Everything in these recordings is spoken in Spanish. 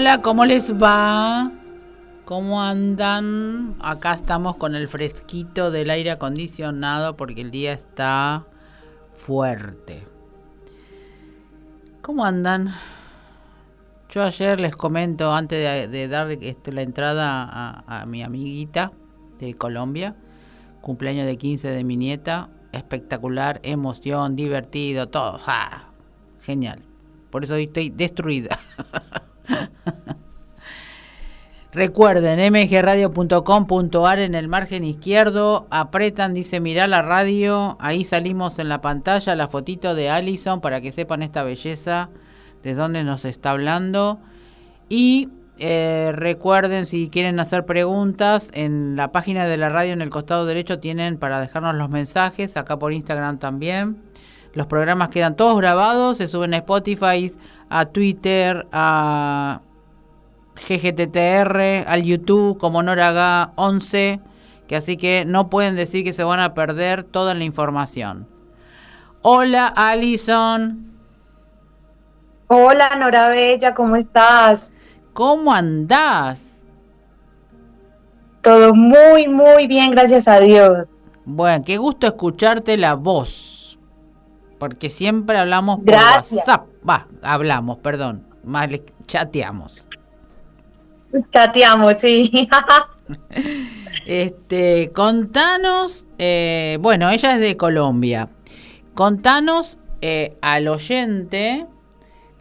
Hola, ¿cómo les va? ¿Cómo andan? Acá estamos con el fresquito del aire acondicionado porque el día está fuerte. ¿Cómo andan? Yo ayer les comento, antes de, dar este, la entrada a, mi amiguita de Colombia, cumpleaños de 15 de mi nieta, espectacular, emoción, divertido, todo. Genial. Por eso estoy destruida. Recuerden, mgradio.com.ar en el margen izquierdo, apretan, dice mirá la radio, ahí salimos en la pantalla la fotito de Allison para que sepan esta belleza de dónde nos está hablando. Y eh, recuerden, si quieren hacer preguntas, en la página de la radio en el costado derecho tienen para dejarnos los mensajes, acá por Instagram también. Los programas quedan todos grabados, se suben a Spotify, a Twitter, a GGTTR, al YouTube como Noraga 11, que así que no pueden decir que se van a perder toda la información. Hola Alison. Hola Nora Bella, ¿cómo estás? ¿Cómo andás? Todo muy, muy bien, gracias a Dios. Bueno, qué gusto escucharte la voz. Porque siempre hablamos por WhatsApp. Va, hablamos, perdón. Más chateamos. Chateamos, sí. este, contanos, eh, bueno, ella es de Colombia. Contanos eh, al oyente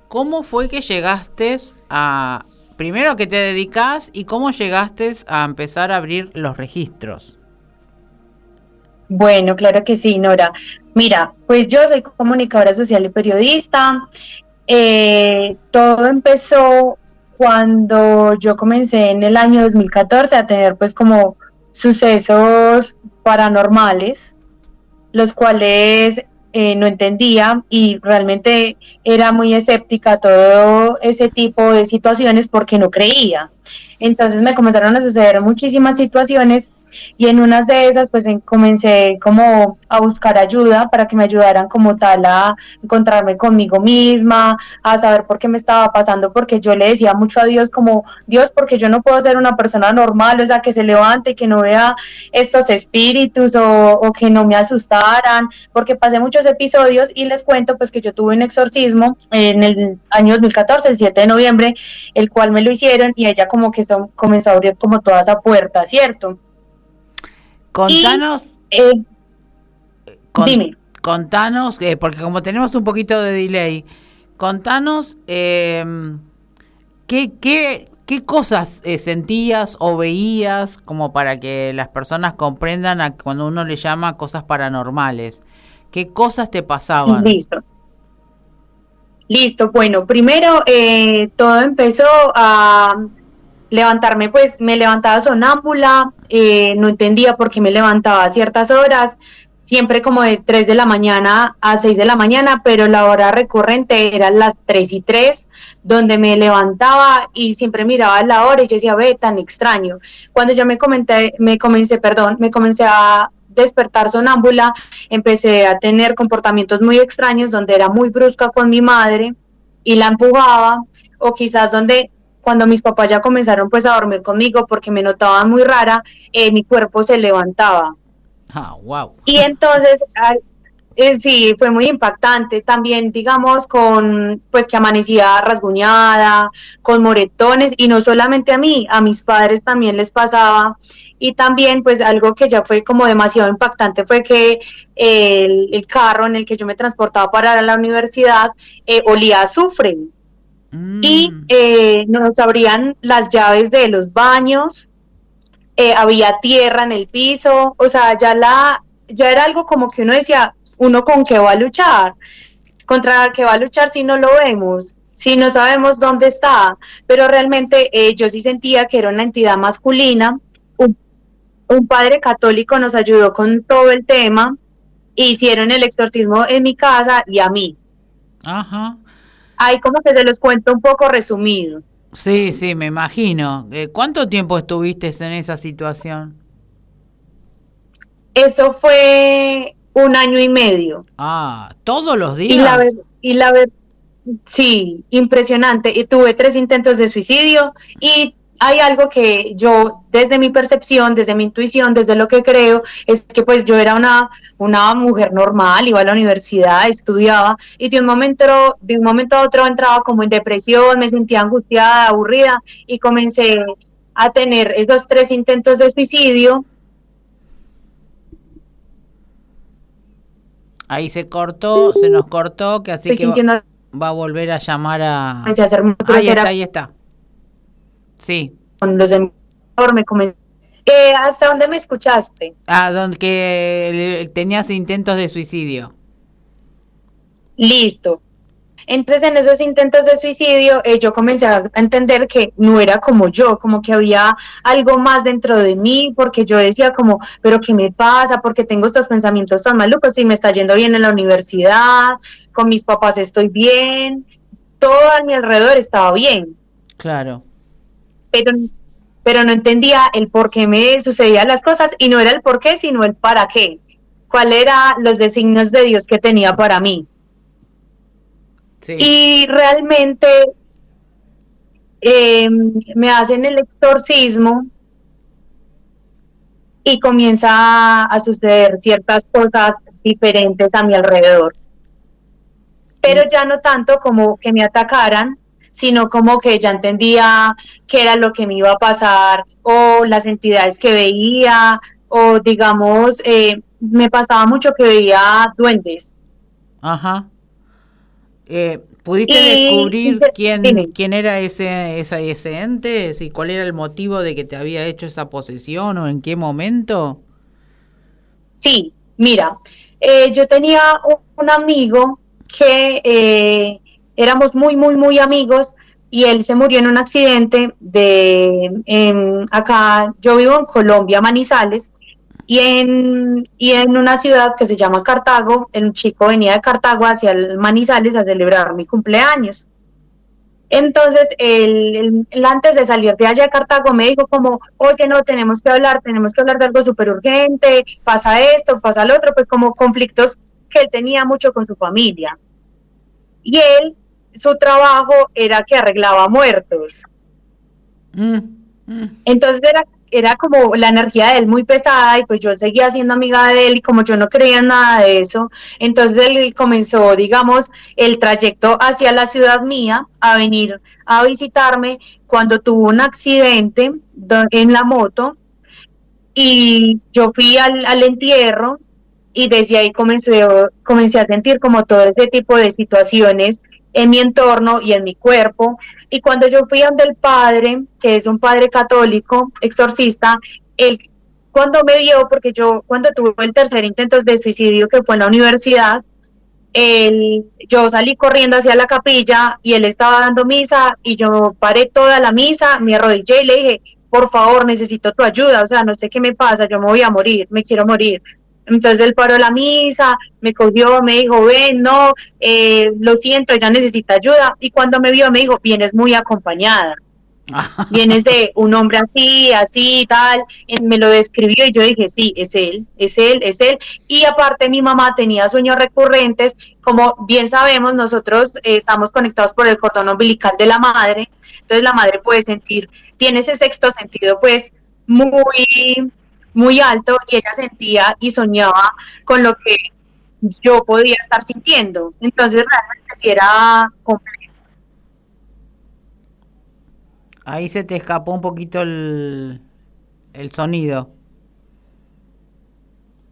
cómo fue que llegaste a, primero que te dedicas y cómo llegaste a empezar a abrir los registros. Bueno, claro que sí, Nora. Mira, pues yo soy comunicadora social y periodista. Eh, todo empezó cuando yo comencé en el año 2014 a tener pues como sucesos paranormales, los cuales eh, no entendía y realmente era muy escéptica a todo ese tipo de situaciones porque no creía. Entonces me comenzaron a suceder muchísimas situaciones y en unas de esas pues comencé como a buscar ayuda para que me ayudaran como tal a encontrarme conmigo misma, a saber por qué me estaba pasando, porque yo le decía mucho a Dios como, Dios, porque yo no puedo ser una persona normal, o sea, que se levante, que no vea estos espíritus o, que no me asustaran, porque pasé muchos episodios y les cuento pues que yo tuve un exorcismo en el año 2014, el 7 de noviembre, el cual me lo hicieron y ella como que comenzó a abrir como toda esa puerta, ¿cierto? Contanos. Eh, dime. Contanos, eh, porque como tenemos un poquito de delay, contanos em, qué, qué, qué cosas eh, sentías o veías como para que las personas comprendan a cuando uno le llama cosas paranormales. ¿Qué cosas te pasaban? Listo. Listo, bueno, primero todo empezó a levantarme, pues me levantaba sonámbula, eh, no entendía por qué me levantaba a ciertas horas, siempre como de 3 de la mañana a 6 de la mañana, pero la hora recurrente era las 3 y 3, donde me levantaba y siempre miraba la hora y yo decía, ve, tan extraño. Cuando yo me comenté, me comencé, perdón, me comencé a despertar sonámbula, empecé a tener comportamientos muy extraños donde era muy brusca con mi madre y la empujaba, o quizás donde cuando mis papás ya comenzaron pues a dormir conmigo porque me notaban muy rara, eh, mi cuerpo se levantaba. Ah, wow. Y entonces, eh, sí, fue muy impactante. También, digamos, con, pues que amanecía rasguñada, con moretones, y no solamente a mí, a mis padres también les pasaba. Y también, pues algo que ya fue como demasiado impactante fue que el, carro en el que yo me transportaba para la universidad eh, olía a azufre y mm. eh, nos abrían las llaves de los baños, eh, había tierra en el piso, o sea, ya la, ya era algo como que uno decía, uno con qué va a luchar, contra qué va a luchar si no lo vemos, si no sabemos dónde está, pero realmente eh, yo sí sentía que era una entidad masculina, un, un padre católico nos ayudó con todo el tema, hicieron el exorcismo en mi casa y a mí. Ajá ahí como que se los cuento un poco resumido. Sí, sí, me imagino. Eh, ¿Cuánto tiempo estuviste en esa situación? Eso fue un año y medio. Ah, todos los días. Y la, y la, sí, impresionante. Y tuve tres intentos de suicidio y hay algo que yo, desde mi percepción, desde mi intuición, desde lo que creo, es que pues yo era una, una mujer normal, iba a la universidad, estudiaba, y de un momento, de un momento a otro entraba como en depresión, me sentía angustiada, aburrida, y comencé a tener esos tres intentos de suicidio. Ahí se cortó, se nos cortó, que así que va, a volver a llamar a... ahí está, ahí está. Sí. Cuando los de me comentaron. Eh, ¿Hasta dónde me escuchaste? Ah, donde que tenías intentos de suicidio. Listo. Entonces en esos intentos de suicidio eh, yo comencé a entender que no era como yo, como que había algo más dentro de mí, porque yo decía como, pero ¿qué me pasa? Porque tengo estos pensamientos tan malucos y me está yendo bien en la universidad, con mis papás estoy bien, todo a mi alrededor estaba bien. Claro pero, pero no entendía el por qué me sucedían las cosas y no era el por qué, sino el para qué. ¿Cuál eran los designios de Dios que tenía para mí? Y realmente em, me hacen el exorcismo y comienza a suceder ciertas cosas diferentes a mi alrededor. Pero ya no tanto como que me atacaran, sino como que ya entendía qué era lo que me iba a pasar o las entidades que veía o digamos, eh, me pasaba mucho que veía duendes. Ajá. Eh, ¿Pudiste descubrir quién, quién era ese, ese ente? ¿Y cuál era el motivo de que te había hecho esa posesión o en qué momento? Sí, mira, eh, yo tenía un, amigo que éramos muy, muy, muy amigos y él se murió en un accidente de acá, yo vivo en Colombia, Manizales, y en, y en una ciudad que se llama Cartago, el chico venía de Cartago hacia Manizales a celebrar mi cumpleaños. Entonces, él, antes de salir de allá a Cartago me dijo como, oye, no, tenemos que hablar, tenemos que hablar de algo súper urgente, pasa esto, pasa lo otro, pues como conflictos que él tenía mucho con su familia. Y él su trabajo era que arreglaba muertos. Mm, mm. Entonces era, era como la energía de él muy pesada y pues yo seguía siendo amiga de él y como yo no creía en nada de eso, entonces él comenzó, digamos, el trayecto hacia la ciudad mía a venir a visitarme cuando tuvo un accidente en la moto y yo fui al, al entierro y desde ahí comencé, comencé a sentir como todo ese tipo de situaciones en mi entorno y en mi cuerpo. Y cuando yo fui donde el padre, que es un padre católico, exorcista, él cuando me vio, porque yo cuando tuve el tercer intento de suicidio que fue en la universidad, él, yo salí corriendo hacia la capilla y él estaba dando misa y yo paré toda la misa, me arrodillé y le dije, por favor, necesito tu ayuda, o sea, no sé qué me pasa, yo me voy a morir, me quiero morir. Entonces él paró la misa, me cogió, me dijo, ven, no, eh, lo siento, ella necesita ayuda. Y cuando me vio me dijo, vienes muy acompañada. Vienes de un hombre así, así, tal. Me lo describió y yo dije, sí, es él, es él, es él. Y aparte mi mamá tenía sueños recurrentes. Como bien sabemos, nosotros eh, estamos conectados por el cordón umbilical de la madre. Entonces la madre puede sentir, tiene ese sexto sentido pues muy muy alto y ella sentía y soñaba con lo que yo podía estar sintiendo. Entonces realmente sí era complejo. Ahí se te escapó un poquito el, el sonido.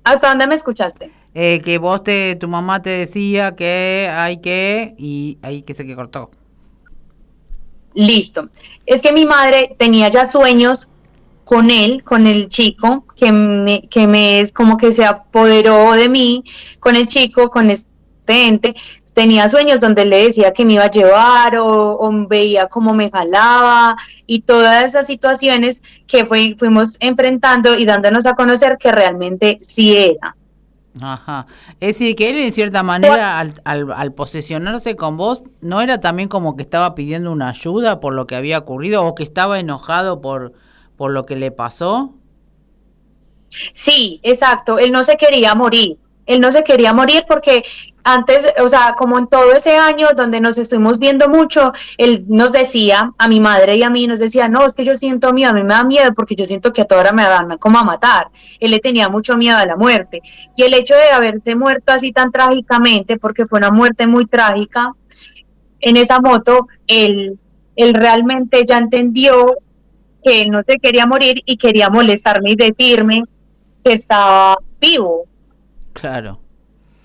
¿Hasta dónde me escuchaste? Eh, que vos te, tu mamá te decía que hay que, y ahí que se que cortó. Listo. Es que mi madre tenía ya sueños con él, con el chico, que me, que me es como que se apoderó de mí, con el chico, con este ente. Tenía sueños donde le decía que me iba a llevar o, veía cómo me jalaba y todas esas situaciones que fuimos enfrentando y dándonos a conocer que realmente sí era. Ajá. Es decir, que él en cierta manera al, al, al, posesionarse con vos, ¿no era también como que estaba pidiendo una ayuda por lo que había ocurrido o que estaba enojado por, por lo que le pasó? Sí, exacto. Él no se quería morir. Él no se quería morir porque antes, o sea, como en todo ese año donde nos estuvimos viendo mucho, él nos decía, a mi madre y a mí nos decía, no, es que yo siento miedo, a mí me da miedo porque yo siento que a toda hora me van como a matar. Él le tenía mucho miedo a la muerte. Y el hecho de haberse muerto así tan trágicamente, porque fue una muerte muy trágica, en esa moto, él, él realmente ya entendió que no se quería morir y quería molestarme y decirme que estaba vivo. Claro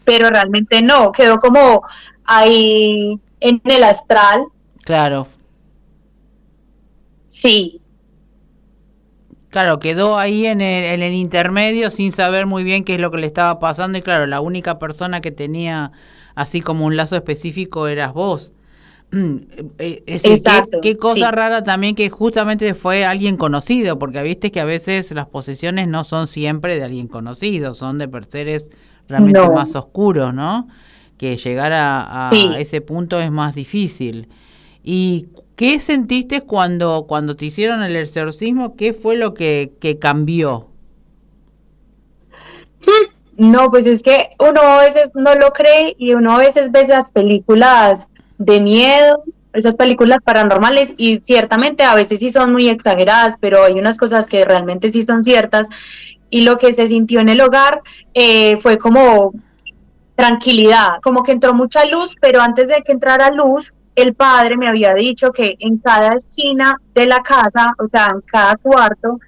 pero realmente no, quedó como ahí en el astral. Claro. Sí. Claro, quedó ahí en el, en el intermedio sin saber muy bien qué es lo que le estaba pasando y claro, la única persona que tenía así como un lazo específico eras vos. Eh, es Exacto, qué, cosa rara también que justamente fue alguien conocido, porque viste que a veces las posesiones no son siempre de alguien conocido, son de seres realmente más oscuros, ¿no? Que llegar a, ese punto es más difícil. ¿Y qué sentiste cuando, cuando te hicieron el exorcismo? ¿Qué fue lo que, que cambió? No, pues es que uno a veces no lo cree y uno a veces ve esas películas de miedo, esas películas paranormales y ciertamente a veces sí son muy exageradas, pero hay unas cosas que realmente sí son ciertas y lo que se sintió en el hogar eh, fue como tranquilidad, como que entró mucha luz, pero antes de que entrara luz, el padre me había dicho que en cada esquina de la casa, o sea, en cada cuarto,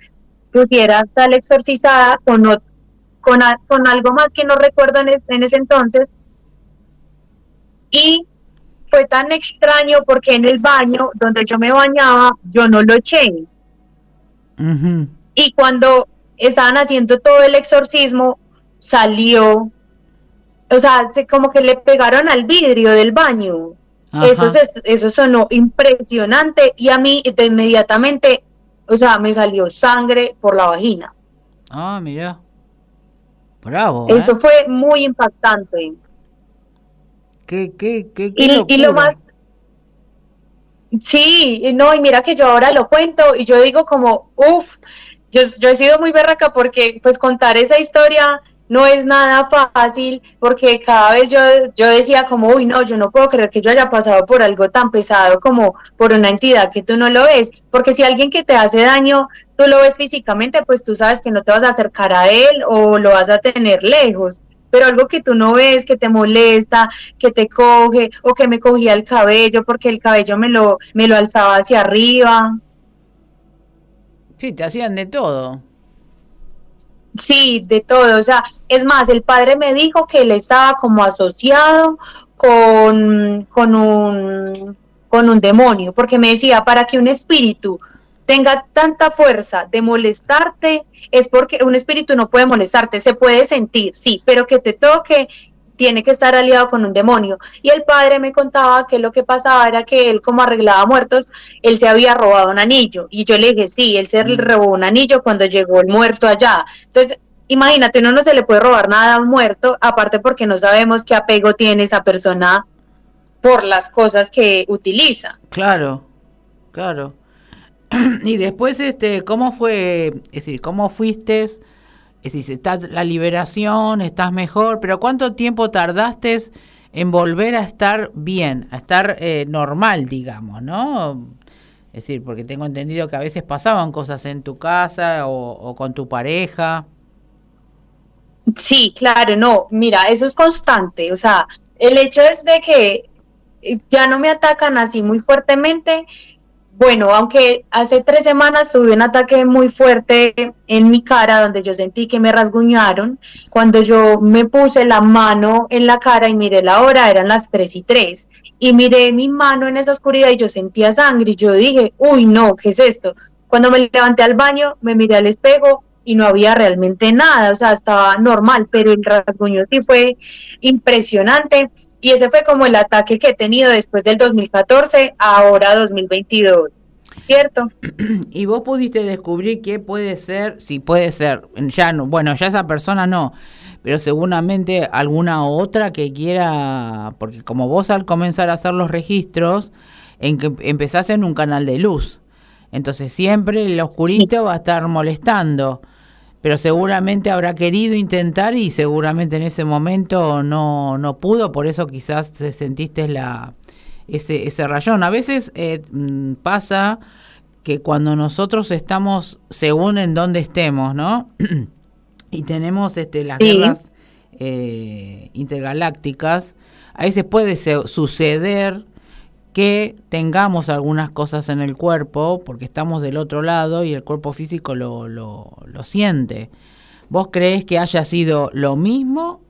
pudiera sal exorcizada con, con, con algo más que no recuerdo en, en ese entonces. Y fue tan extraño porque en el baño donde yo me bañaba, yo no lo eché. Y cuando estaban haciendo todo el exorcismo, salió, o sea, se, como que le pegaron al vidrio del baño. Eso, eso sonó impresionante y a mí de inmediatamente, o sea, me salió sangre por la vagina. Ah, mira. Bravo. Eso ¿eh? fue muy impactante. ¿Qué, qué, qué, y, y, lo más... Sí, no, y mira que yo ahora lo cuento y yo digo como, uff, yo, yo he sido muy berraca porque pues contar esa historia no es nada fácil porque cada vez yo, yo decía como, uy, no, yo no puedo creer que yo haya pasado por algo tan pesado como por una entidad que tú no lo ves, porque si alguien que te hace daño, tú lo ves físicamente, pues tú sabes que no te vas a acercar a él o lo vas a tener lejos, pero algo que tú no ves, que te molesta, que te coge o que me cogía el cabello porque el cabello me lo, me lo alzaba hacia arriba. Sí, te hacían de todo. Sí, de todo. O sea, es más, el padre me dijo que él estaba como asociado con, con, un, con un demonio, porque me decía, para que un espíritu tenga tanta fuerza de molestarte, es porque un espíritu no puede molestarte, se puede sentir, sí, pero que te toque tiene que estar aliado con un demonio. Y el padre me contaba que lo que pasaba era que él como arreglaba muertos, él se había robado un anillo. Y yo le dije, sí, él se mm. robó un anillo cuando llegó el muerto allá. Entonces, imagínate, uno no se le puede robar nada a un muerto, aparte porque no sabemos qué apego tiene esa persona por las cosas que utiliza. Claro, claro. y después, este, ¿cómo fue? Es decir, ¿cómo fuiste? Es decir, está la liberación, estás mejor, pero ¿cuánto tiempo tardaste en volver a estar bien, a estar eh, normal, digamos, ¿no? Es decir, porque tengo entendido que a veces pasaban cosas en tu casa o, con tu pareja. Sí, claro, no, mira, eso es constante, o sea, el hecho es de que ya no me atacan así muy fuertemente, bueno, aunque hace tres semanas tuve un ataque muy fuerte en mi cara donde yo sentí que me rasguñaron. Cuando yo me puse la mano en la cara y miré la hora, eran las tres y tres. Y miré mi mano en esa oscuridad y yo sentía sangre y yo dije, uy, no, ¿qué es esto? Cuando me levanté al baño, me miré al espejo y no había realmente nada, o sea, estaba normal, pero el rasguño sí fue impresionante y ese fue como el ataque que he tenido después del 2014, ahora 2022. ¿Cierto? Y vos pudiste descubrir qué puede ser, si puede ser, ya no, bueno, ya esa persona no, pero seguramente alguna otra que quiera, porque como vos al comenzar a hacer los registros, en que empezás en un canal de luz, entonces siempre el oscurito va a estar molestando. Pero seguramente habrá querido intentar y seguramente en ese momento no, no pudo, por eso quizás sentiste la, ese, ese rayón. A veces eh, mm, pasa que cuando nosotros estamos, según en donde estemos, ¿no? y tenemos este, las guerras eh, intergalácticas, a veces puede suceder que tengamos algunas cosas en el cuerpo, porque estamos del otro lado y el cuerpo físico lo, lo, lo siente. ¿Vos crees que haya sido lo mismo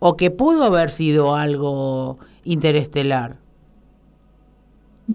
o que pudo haber sido algo interestelar?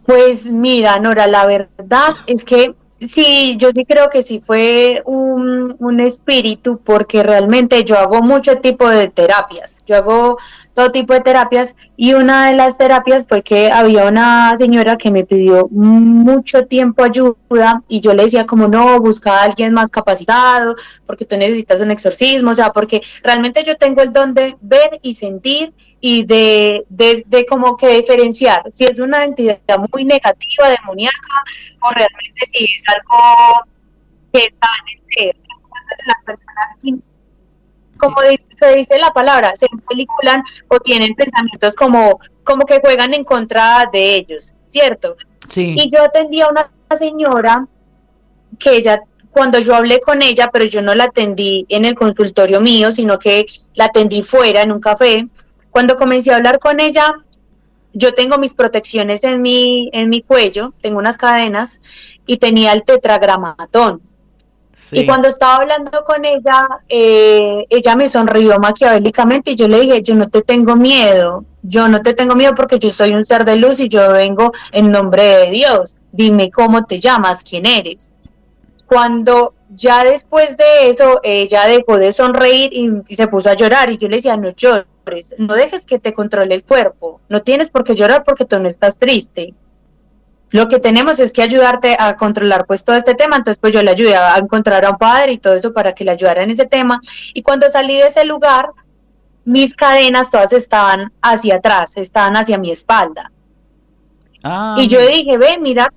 Pues mira, Nora, la verdad es que sí, yo sí creo que sí fue un, un espíritu porque realmente yo hago mucho tipo de terapias. Yo hago todo tipo de terapias y una de las terapias fue que había una señora que me pidió mucho tiempo ayuda y yo le decía como no, busca a alguien más capacitado porque tú necesitas un exorcismo, o sea, porque realmente yo tengo el don de ver y sentir y de, de, como que diferenciar si es una entidad muy negativa, demoníaca o realmente si es algo que está en las personas como se dice la palabra, se peliculan o tienen pensamientos como, como que juegan en contra de ellos, ¿cierto? Sí. Y yo atendí a una señora que ella, cuando yo hablé con ella, pero yo no la atendí en el consultorio mío, sino que la atendí fuera en un café, cuando comencé a hablar con ella, yo tengo mis protecciones en mi, en mi cuello, tengo unas cadenas y tenía el tetragramatón. Y cuando estaba hablando con ella, eh, ella me sonrió maquiavélicamente y yo le dije, yo no te tengo miedo, yo no te tengo miedo porque yo soy un ser de luz y yo vengo en nombre de Dios. Dime cómo te llamas, quién eres. Cuando ya después de eso, ella dejó de sonreír y, se puso a llorar y yo le decía, no llores, no dejes que te controle el cuerpo, no tienes por qué llorar porque tú no estás triste lo que tenemos es que ayudarte a controlar pues todo este tema, entonces pues yo le ayudé a encontrar a un padre y todo eso para que le ayudara en ese tema y cuando salí de ese lugar mis cadenas todas estaban hacia atrás, estaban hacia mi espalda. Ah, y yo dije, ve, mira,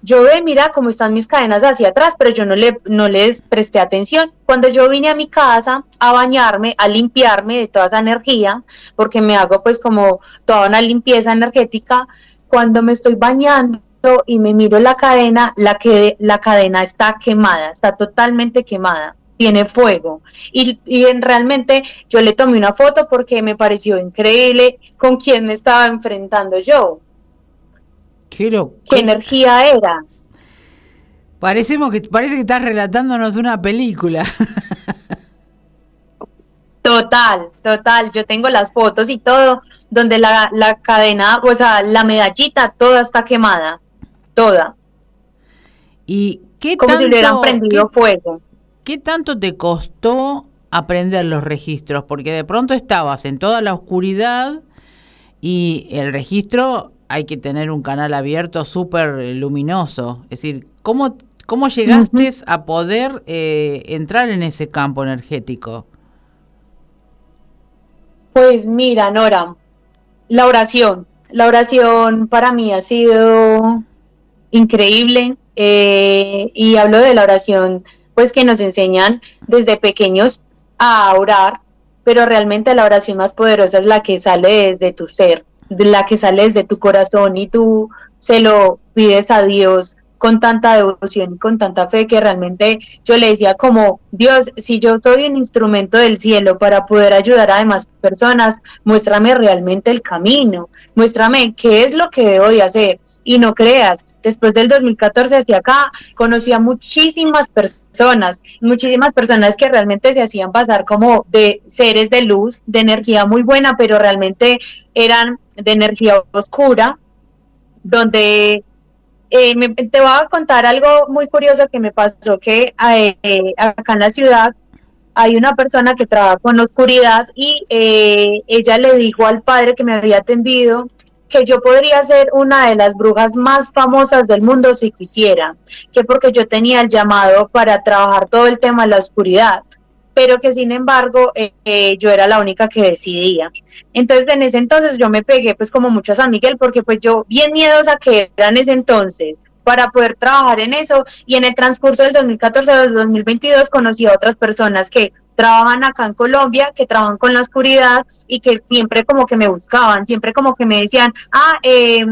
yo ve, mira cómo están mis cadenas hacia atrás, pero yo no, le, no les presté atención. Cuando yo vine a mi casa a bañarme, a limpiarme de toda esa energía, porque me hago pues como toda una limpieza energética, cuando me estoy bañando, y me miro la cadena, la, que, la cadena está quemada, está totalmente quemada, tiene fuego. Y, y realmente yo le tomé una foto porque me pareció increíble con quién me estaba enfrentando yo. ¿Qué, ¿Qué energía era? Parecemos que, parece que estás relatándonos una película. Total, total. Yo tengo las fotos y todo, donde la, la cadena, o sea, la medallita, toda está quemada toda. ¿Y qué Como si le hubieran prendido fuego. ¿Qué tanto te costó aprender los registros? Porque de pronto estabas en toda la oscuridad y el registro hay que tener un canal abierto súper luminoso. Es decir, ¿cómo, cómo llegaste a poder eh, entrar en ese campo energético? Pues mira, Nora, la oración. La oración para mí ha sido increíble eh, y hablo de la oración pues que nos enseñan desde pequeños a orar, pero realmente la oración más poderosa es la que sale de tu ser, la que sale de tu corazón y tú se lo pides a Dios con tanta devoción y con tanta fe que realmente yo le decía como, Dios, si yo soy un instrumento del cielo para poder ayudar a demás personas, muéstrame realmente el camino, muéstrame qué es lo que debo de hacer. Y no creas, después del 2014 hacia acá, conocí a muchísimas personas, muchísimas personas que realmente se hacían pasar como de seres de luz, de energía muy buena, pero realmente eran de energía oscura, donde eh, te voy a contar algo muy curioso que me pasó, que eh, acá en la ciudad hay una persona que trabaja con oscuridad y eh, ella le dijo al padre que me había atendido que yo podría ser una de las brujas más famosas del mundo si quisiera, que porque yo tenía el llamado para trabajar todo el tema de la oscuridad pero que sin embargo eh, eh, yo era la única que decidía. Entonces en ese entonces yo me pegué pues como mucho a San Miguel porque pues yo bien miedosa que era en ese entonces, para poder trabajar en eso y en el transcurso del 2014 al 2022 conocí a otras personas que trabajan acá en Colombia, que trabajan con la oscuridad y que siempre como que me buscaban, siempre como que me decían, ah, eh,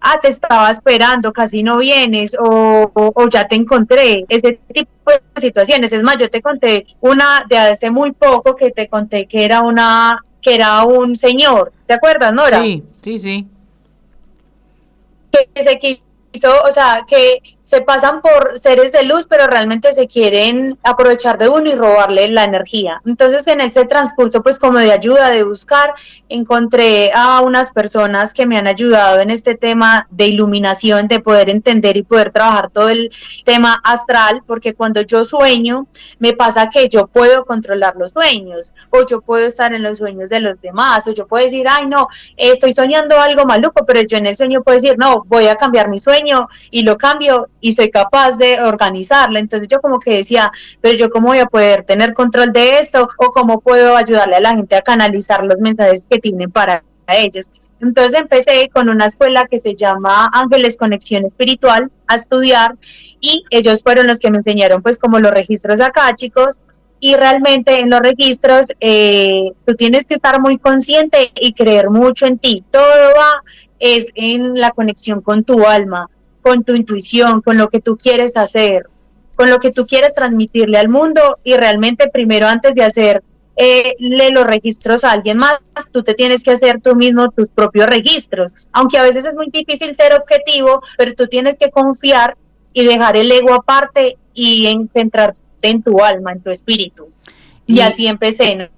ah, te estaba esperando, casi no vienes, o, o, ya te encontré, ese tipo de situaciones. Es más, yo te conté una de hace muy poco que te conté que era una, que era un señor, ¿te acuerdas, Nora? Sí, sí, sí. Que se quiso, o sea, que se pasan por seres de luz, pero realmente se quieren aprovechar de uno y robarle la energía. Entonces, en ese transcurso, pues como de ayuda, de buscar, encontré a unas personas que me han ayudado en este tema de iluminación, de poder entender y poder trabajar todo el tema astral, porque cuando yo sueño, me pasa que yo puedo controlar los sueños, o yo puedo estar en los sueños de los demás, o yo puedo decir, ay, no, estoy soñando algo maluco, pero yo en el sueño puedo decir, no, voy a cambiar mi sueño y lo cambio y soy capaz de organizarla. Entonces yo como que decía, pero yo cómo voy a poder tener control de eso o cómo puedo ayudarle a la gente a canalizar los mensajes que tienen para ellos. Entonces empecé con una escuela que se llama Ángeles Conexión Espiritual a estudiar y ellos fueron los que me enseñaron pues como los registros acá chicos y realmente en los registros eh, tú tienes que estar muy consciente y creer mucho en ti. Todo va es en la conexión con tu alma con tu intuición, con lo que tú quieres hacer, con lo que tú quieres transmitirle al mundo y realmente primero antes de hacer eh, los registros a alguien más, tú te tienes que hacer tú mismo tus propios registros, aunque a veces es muy difícil ser objetivo, pero tú tienes que confiar y dejar el ego aparte y en centrarte en tu alma, en tu espíritu. Y, así empecé. ¿no?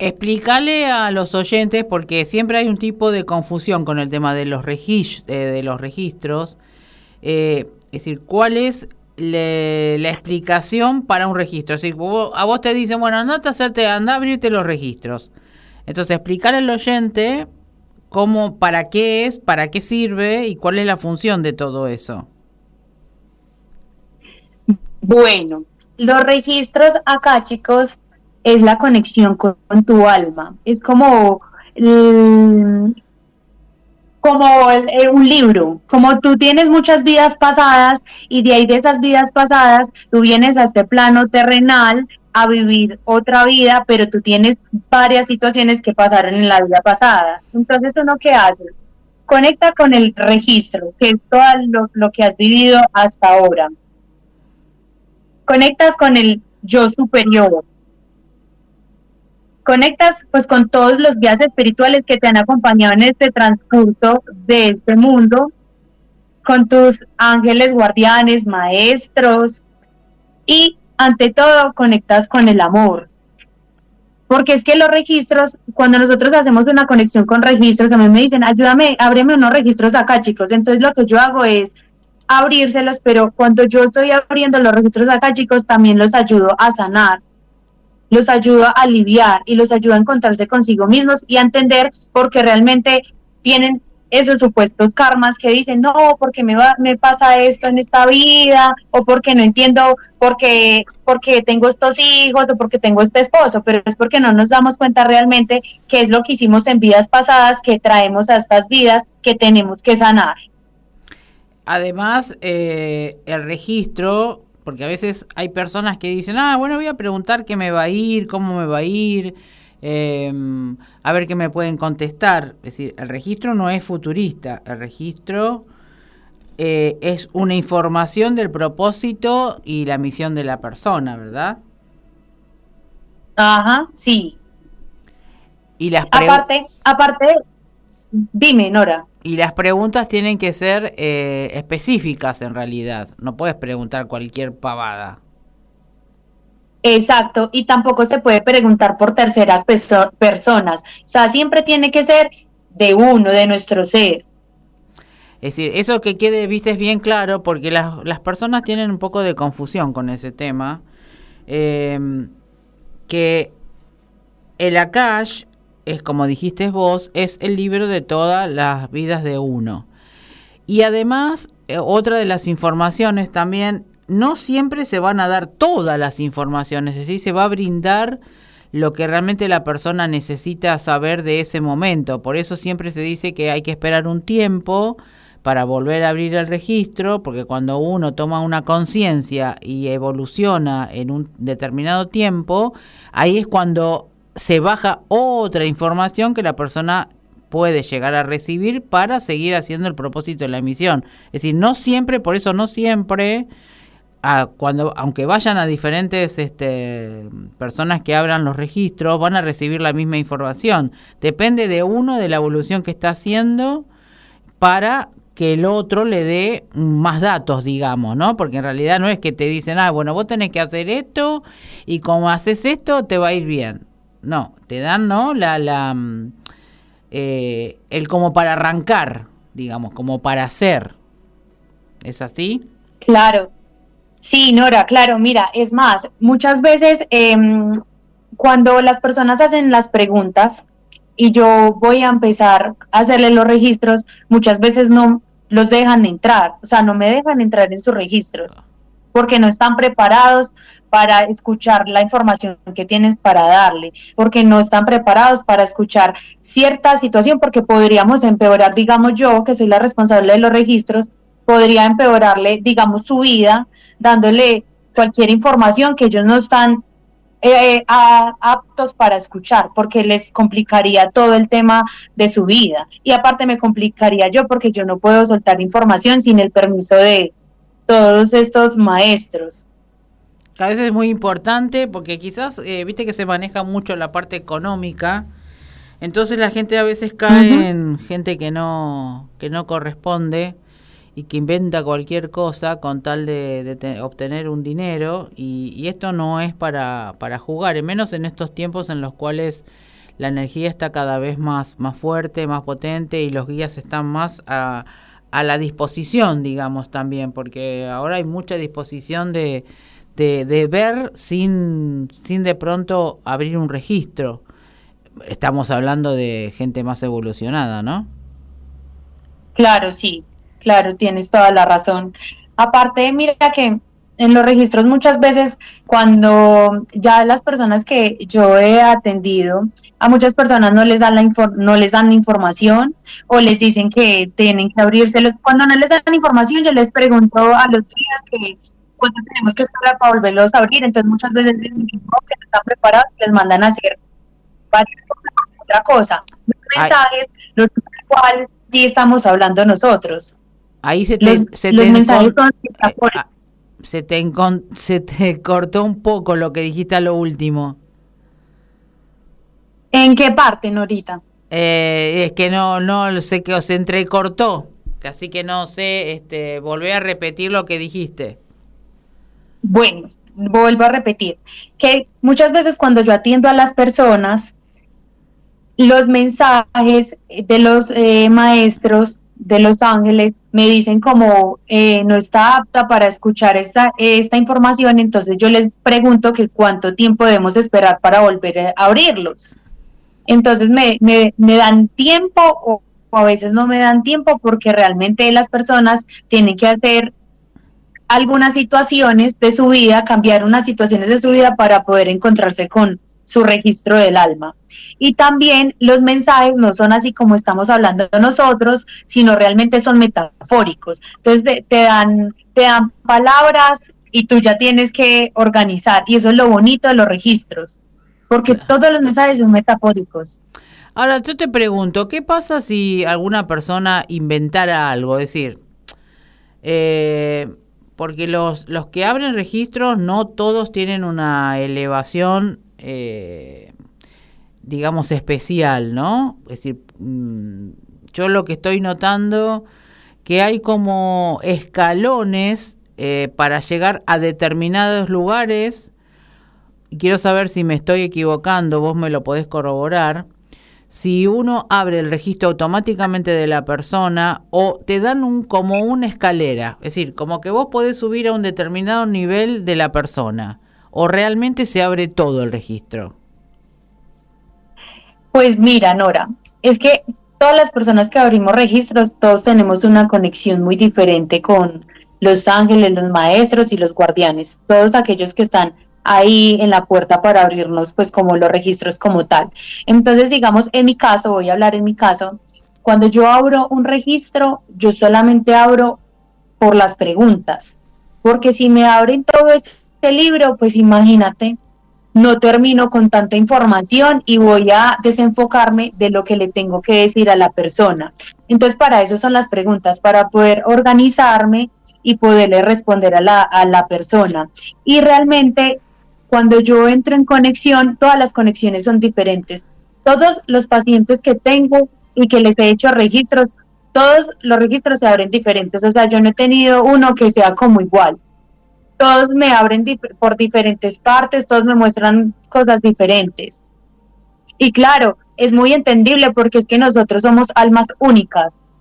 Explícale a los oyentes, porque siempre hay un tipo de confusión con el tema de los, registros, de los registros. Eh, es decir, ¿cuál es la explicación para un registro? Es a vos te dicen, bueno, andate a hacerte, anda a abrirte los registros. Entonces, explicarle al oyente cómo, para qué es, para qué sirve y cuál es la función de todo eso. Bueno, los registros acá, chicos, es la conexión con, tu alma. Es como, como eh, un libro, como tú tienes muchas vidas pasadas y de ahí de esas vidas pasadas tú vienes a este plano terrenal a vivir otra vida, pero tú tienes varias situaciones que pasaron en la vida pasada. Entonces, ¿uno qué hace? Conecta con el registro, que es todo lo, lo que has vivido hasta ahora. Conectas con el yo superior, conectas pues con todos los guías espirituales que te han acompañado en este transcurso de este mundo, con tus ángeles guardianes, maestros y ante todo conectas con el amor. Porque es que los registros, cuando nosotros hacemos una conexión con registros, a mí me dicen, ayúdame, ábreme unos registros acá, chicos. Entonces lo que yo hago es abrírselos, pero cuando yo estoy abriendo los registros acá, chicos, también los ayudo a sanar los ayuda a aliviar y los ayuda a encontrarse consigo mismos y a entender por qué realmente tienen esos supuestos karmas que dicen, no, porque me, va, me pasa esto en esta vida, o porque no entiendo porque, porque tengo estos hijos, o porque tengo este esposo, pero es porque no nos damos cuenta realmente qué es lo que hicimos en vidas pasadas, que traemos a estas vidas que tenemos que sanar. Además, eh, el registro porque a veces hay personas que dicen, ah, bueno, voy a preguntar qué me va a ir, cómo me va a ir, em, a ver qué me pueden contestar. Es decir, el registro no es futurista, el registro eh, es una información del propósito y la misión de la persona, ¿verdad? Ajá, sí. Y las aparte, aparte, dime, Nora. Y las preguntas tienen que ser eh, específicas en realidad. No puedes preguntar cualquier pavada. Exacto, y tampoco se puede preguntar por terceras personas. O sea, siempre tiene que ser de uno, de nuestro ser. Es decir, eso que quede, viste, es bien claro, porque las, las personas tienen un poco de confusión con ese tema. Eh, que el Akash es como dijiste vos, es el libro de todas las vidas de uno. Y además, eh, otra de las informaciones también, no siempre se van a dar todas las informaciones, es decir, se va a brindar lo que realmente la persona necesita saber de ese momento. Por eso siempre se dice que hay que esperar un tiempo para volver a abrir el registro, porque cuando uno toma una conciencia y evoluciona en un determinado tiempo, ahí es cuando se baja otra información que la persona puede llegar a recibir para seguir haciendo el propósito de la emisión. Es decir, no siempre, por eso no siempre cuando aunque vayan a diferentes este, personas que abran los registros, van a recibir la misma información. Depende de uno de la evolución que está haciendo para que el otro le dé más datos, digamos, ¿no? Porque en realidad no es que te dicen, ah, bueno, vos tenés que hacer esto y como haces esto te va a ir bien. No, te dan, ¿no? La, la, mm, eh, el como para arrancar, digamos, como para hacer. ¿Es así? Claro, Sí, Nora, claro, mira, es más, muchas veces em, cuando las personas hacen las preguntas y yo voy a empezar a hacerle los registros, muchas veces no los dejan entrar, o sea, no me dejan entrar en sus registros porque no están preparados para escuchar la información que tienes para darle, porque no están preparados para escuchar cierta situación, porque podríamos empeorar, digamos yo, que soy la responsable de los registros, podría empeorarle, digamos, su vida, dándole cualquier información que ellos no están eh, aptos para escuchar, porque les complicaría todo el tema de su vida. Y aparte me complicaría yo porque yo no puedo soltar información sin el permiso de todos estos maestros. A veces es muy importante porque quizás, eh, viste que se maneja mucho la parte económica, entonces la gente a veces cae en gente que no, que no corresponde y que inventa cualquier cosa con tal de, obtener un dinero. Y, esto no es para, para jugar, menos en estos tiempos en los cuales la energía está cada vez más, más fuerte, más potente y los guías están más a, a la disposición, digamos también, porque ahora hay mucha disposición de, de, ver sin, sin de pronto abrir un registro. Estamos hablando de gente más evolucionada, ¿no? Claro, sí. Claro, tienes toda la razón. Aparte, mira que en los registros muchas veces cuando ya las personas que yo he atendido, a muchas personas no les dan la no les dan información o les dicen que tienen que abrirse. Cuando no les dan información, yo les pregunto a los días que cuánto tenemos que esperar para volverlos a abrir. Entonces muchas veces dicen que no están preparados les mandan a hacer otra cosa. Los mensajes, los cuales sí estamos hablando nosotros. Ahí se te, se te mensajes se te, se te cortó un poco lo que dijiste a lo último. ¿En qué parte, Norita? Eh, es que no, no sé que se entrecortó, así que no sé, este, volvé a repetir lo que dijiste. Bueno, vuelvo a repetir, que muchas veces cuando yo atiendo a las personas, los mensajes de los eh, maestros de Los Ángeles me dicen como eh, no está apta para escuchar esta, esta información, entonces yo les pregunto que cuánto tiempo debemos esperar para volver a abrirlos. Entonces me, me, me dan tiempo o, a veces no me dan tiempo porque realmente las personas tienen que hacer algunas situaciones de su vida, cambiar unas situaciones de su vida para poder encontrarse con su registro del alma. Y también los mensajes no son así como estamos hablando nosotros, sino realmente son metafóricos. Entonces te, dan, te dan palabras y tú ya tienes que organizar. Y eso es lo bonito de los registros, porque todos los mensajes son metafóricos. Ahora, yo te pregunto, ¿qué pasa si alguna persona inventara algo? Es decir, eh, porque los, los que abren registros no todos tienen una elevación eh, digamos, especial, ¿no? Es decir, mm, yo lo que estoy notando que hay como escalones eh, para llegar a determinados lugares, quiero saber si me estoy equivocando, vos me lo podés corroborar, si uno abre el registro automáticamente de la persona o te dan un, como una escalera, es decir, como que vos podés subir a un determinado nivel de la persona o realmente se abre todo el registro? Pues mira, Nora, es que todas las personas que abrimos registros, todos tenemos una conexión muy diferente con los ángeles, los maestros y los guardianes, todos aquellos que están ahí en la puerta para abrirnos pues como los registros como tal. Entonces, digamos, en mi caso, voy a hablar en mi caso, Cuando yo abro un registro, yo solamente abro por las preguntas, porque si me abren todo este libro, pues imagínate, no termino con tanta información y voy a desenfocarme de lo que le tengo que decir a la persona. Entonces, para eso son las preguntas, para poder organizarme y poderle responder a la, a la persona. Y realmente, cuando yo entro en conexión, todas las conexiones son diferentes. Todos los pacientes que tengo y que les he hecho registros, todos los registros se abren diferentes. O sea, yo no he tenido uno que sea como igual todos me abren por diferentes partes, todos me muestran cosas diferentes. Y claro, es muy entendible porque es que nosotros somos almas únicas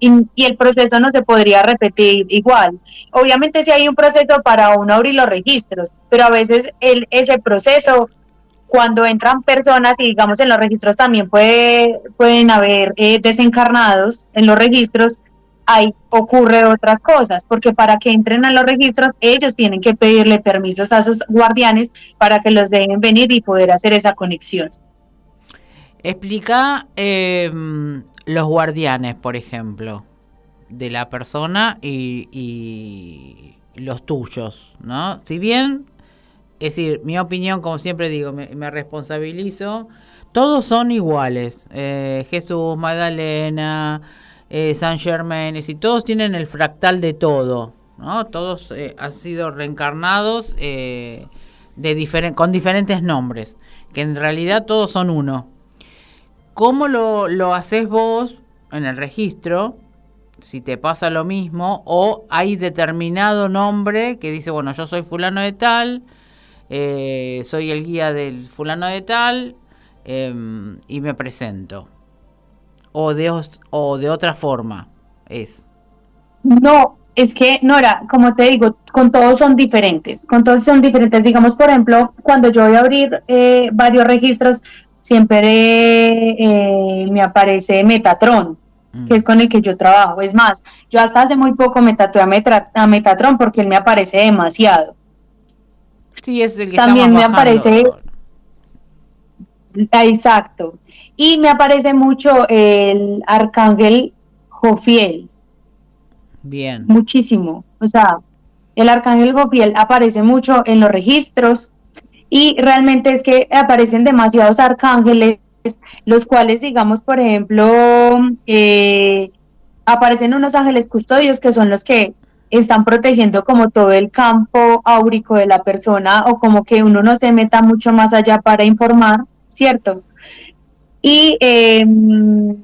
y, el proceso no se podría repetir igual. Obviamente si hay un proceso para uno abrir los registros, pero a veces el, ese proceso, cuando entran personas y digamos en los registros también puede, pueden haber eh, desencarnados en los registros, ahí ocurre otras cosas, porque para que entren a los registros ellos tienen que pedirle permisos a sus guardianes para que los dejen venir y poder hacer esa conexión. Explica em, los guardianes, por ejemplo, de la persona y, los tuyos, ¿no? Si bien, es decir, mi opinión, como siempre digo, me, responsabilizo, todos son iguales. Eh, Jesús, Magdalena, eh, Saint Germain, y todos tienen el fractal de todo, ¿no? Todos eh, han sido reencarnados eh, de con diferentes nombres, que en realidad todos son uno. ¿Cómo lo, lo haces vos en el registro? Si te pasa lo mismo, o hay determinado nombre que dice, bueno, yo soy fulano de tal, eh, soy el guía del fulano de tal, em, y me presento o de, o de otra forma es? No, es que, Nora, como te digo, con todos son diferentes, con todos son diferentes. Digamos, por ejemplo, cuando yo voy a abrir eh, varios registros, siempre eh, me aparece Metatron, mm. que es con el que yo trabajo. Es más, yo hasta hace muy poco me tatué a, Metatron porque él me aparece demasiado. Sí, es el que También me aparece... Exacto. Y me aparece mucho el arcángel Jofiel. Bien. Muchísimo. O sea, el arcángel Jofiel aparece mucho en los registros y realmente es que aparecen demasiados arcángeles, los cuales, digamos, por ejemplo, eh, aparecen unos ángeles custodios que son los que están protegiendo como todo el campo áurico de la persona o como que uno no se meta mucho más allá para informar, ¿cierto? y em,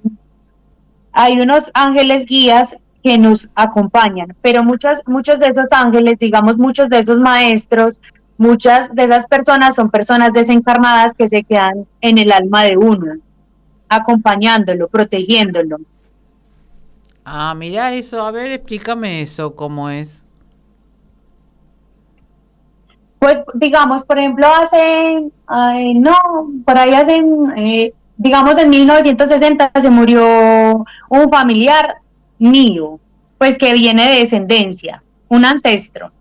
hay unos ángeles guías que nos acompañan, pero muchos, muchos de esos ángeles, digamos, muchos de esos maestros, muchas de esas personas son personas desencarnadas que se quedan en el alma de uno, acompañándolo, protegiéndolo. Ah, mira eso, a ver, explícame eso, cómo es. Pues digamos, por ejemplo, hace, no, por ahí hacen eh, digamos en 1960 se murió un familiar mío, pues que viene de descendencia, un ancestro.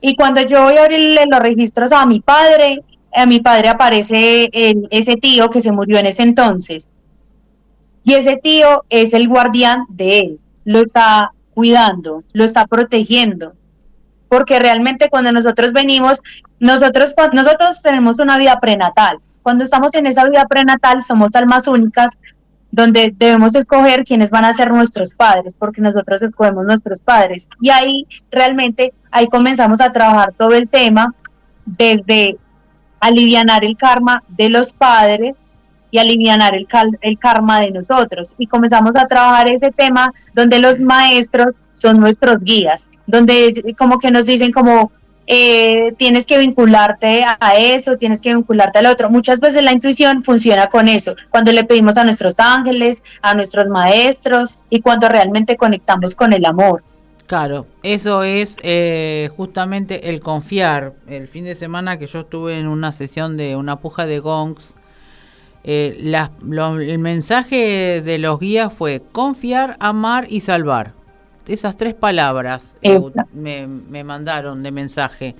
Y cuando yo voy a abrirle los registros a mi padre, a mi padre aparece ese tío que se murió en ese entonces. Y ese tío es el guardián de él, lo está cuidando, lo está protegiendo. Porque realmente cuando nosotros venimos, nosotros, nosotros tenemos una vida prenatal, cuando estamos en esa vida prenatal somos almas únicas donde debemos escoger quiénes van a ser nuestros padres, porque nosotros escogemos nuestros padres. Y ahí realmente, ahí comenzamos a trabajar todo el tema desde alivianar el karma de los padres y alivianar el, el karma de nosotros. Y comenzamos a trabajar ese tema donde los maestros son nuestros guías, donde como que nos dicen como, eh, tienes que vincularte a eso, tienes que vincularte al otro. Muchas veces la intuición funciona con eso, cuando le pedimos a nuestros ángeles, a nuestros maestros y cuando realmente conectamos con el amor. Claro, eso es eh, justamente el confiar. El fin de semana que yo estuve en una sesión de una puja de gongs, eh, el mensaje de los guías fue confiar, amar y salvar esas tres palabras me, mandaron de mensaje.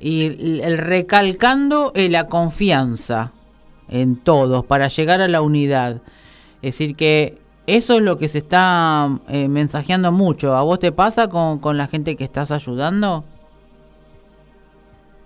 Y el, recalcando eh, la confianza en todos para llegar a la unidad. Es decir, que eso es lo que se está eh, mensajeando mucho. ¿A vos te pasa con, con la gente que estás ayudando?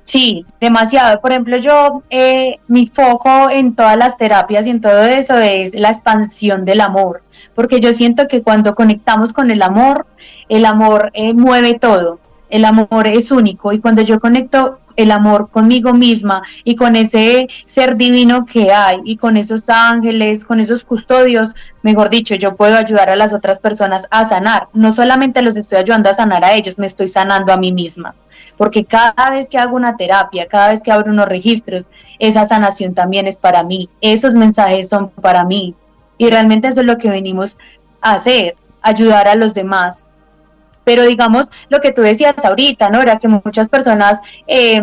Sí, demasiado. Por ejemplo, yo, eh, mi foco en todas las terapias y en todo eso es la expansión del amor, porque yo siento que cuando conectamos con el amor, el amor eh, mueve todo, el amor es único y cuando yo conecto el amor conmigo misma y con ese ser divino que hay y con esos ángeles, con esos custodios, mejor dicho, yo puedo ayudar a las otras personas a sanar. No solamente los estoy ayudando a sanar a ellos, me estoy sanando a mí misma. Porque cada vez que hago una terapia, cada vez que abro unos registros, esa sanación también es para mí. Esos mensajes son para mí. Y realmente eso es lo que venimos a hacer, ayudar a los demás pero digamos lo que tú decías ahorita, ¿no? Era que muchas personas eh,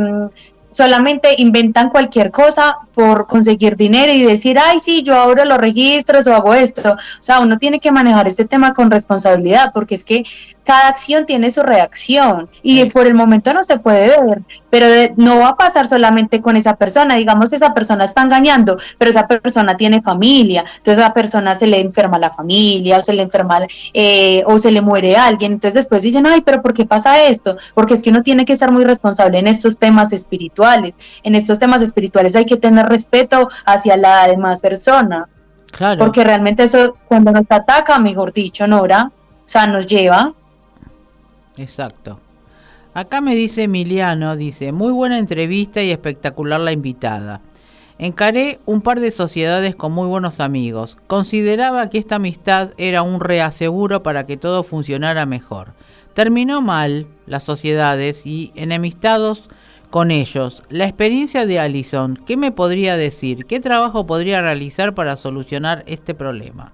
solamente inventan cualquier cosa por conseguir dinero y decir, ay, sí, yo abro los registros o hago esto. O sea, uno tiene que manejar este tema con responsabilidad porque es que cada acción tiene su reacción y por el momento no se puede ver, pero no va a pasar solamente con esa persona. Digamos, esa persona está engañando, pero esa persona tiene familia, entonces a esa persona se le enferma la familia o se le enferma eh, o se le muere alguien. Entonces después dicen, ay, pero ¿por qué pasa esto? Porque es que uno tiene que ser muy responsable en estos temas espirituales en estos temas espirituales hay que tener respeto hacia la demás persona. Claro. Porque realmente eso, cuando nos ataca, mejor dicho, Nora, o sea, nos lleva. Exacto. Acá me dice Emiliano, dice, muy buena entrevista y espectacular la invitada. Encaré un par de sociedades con muy buenos amigos. Consideraba que esta amistad era un reaseguro para que todo funcionara mejor. Terminó mal las sociedades y enemistados con ellos. La experiencia de Allison, ¿qué me podría decir? ¿Qué trabajo podría realizar para solucionar este problema?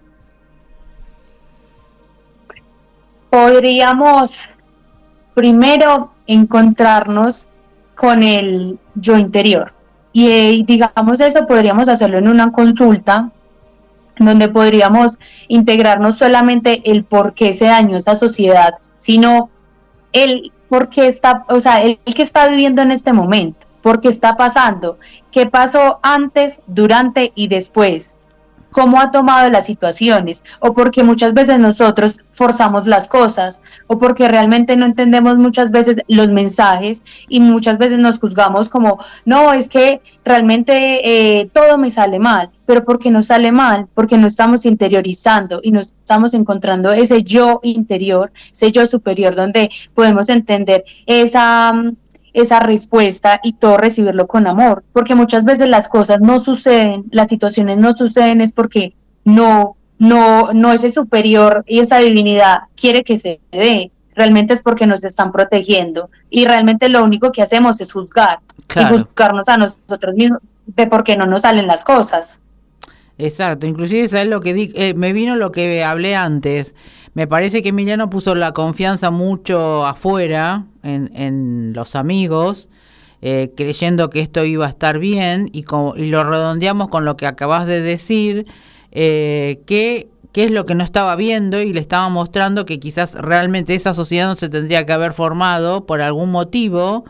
Podríamos primero encontrarnos con el yo interior. Y eh, digamos eso, podríamos hacerlo en una consulta donde podríamos integrar no solamente el por qué se dañó esa sociedad, sino el porque está, o sea, el, que está viviendo en este momento, porque está pasando, qué pasó antes, durante y después, cómo ha tomado las situaciones, o porque muchas veces nosotros forzamos las cosas, o porque realmente no entendemos muchas veces los mensajes y muchas veces nos juzgamos como, no, es que realmente eh, todo me sale mal pero porque nos sale mal, porque no estamos interiorizando y no estamos encontrando ese yo interior, ese yo superior donde podemos entender esa esa respuesta y todo recibirlo con amor, porque muchas veces las cosas no suceden, las situaciones no suceden es porque no no no ese superior y esa divinidad quiere que se dé, realmente es porque nos están protegiendo y realmente lo único que hacemos es juzgar y juzgarnos a nosotros mismos de por qué no nos salen las cosas. Exacto, inclusive sabes lo que di eh, me vino lo que hablé antes. Me parece que Emiliano puso la confianza mucho afuera, en, los amigos, eh, creyendo que esto iba a estar bien y, y lo redondeamos con lo que acabas de decir, eh, que qué es lo que no estaba viendo y le estaba mostrando que quizás realmente esa sociedad no se tendría que haber formado por algún motivo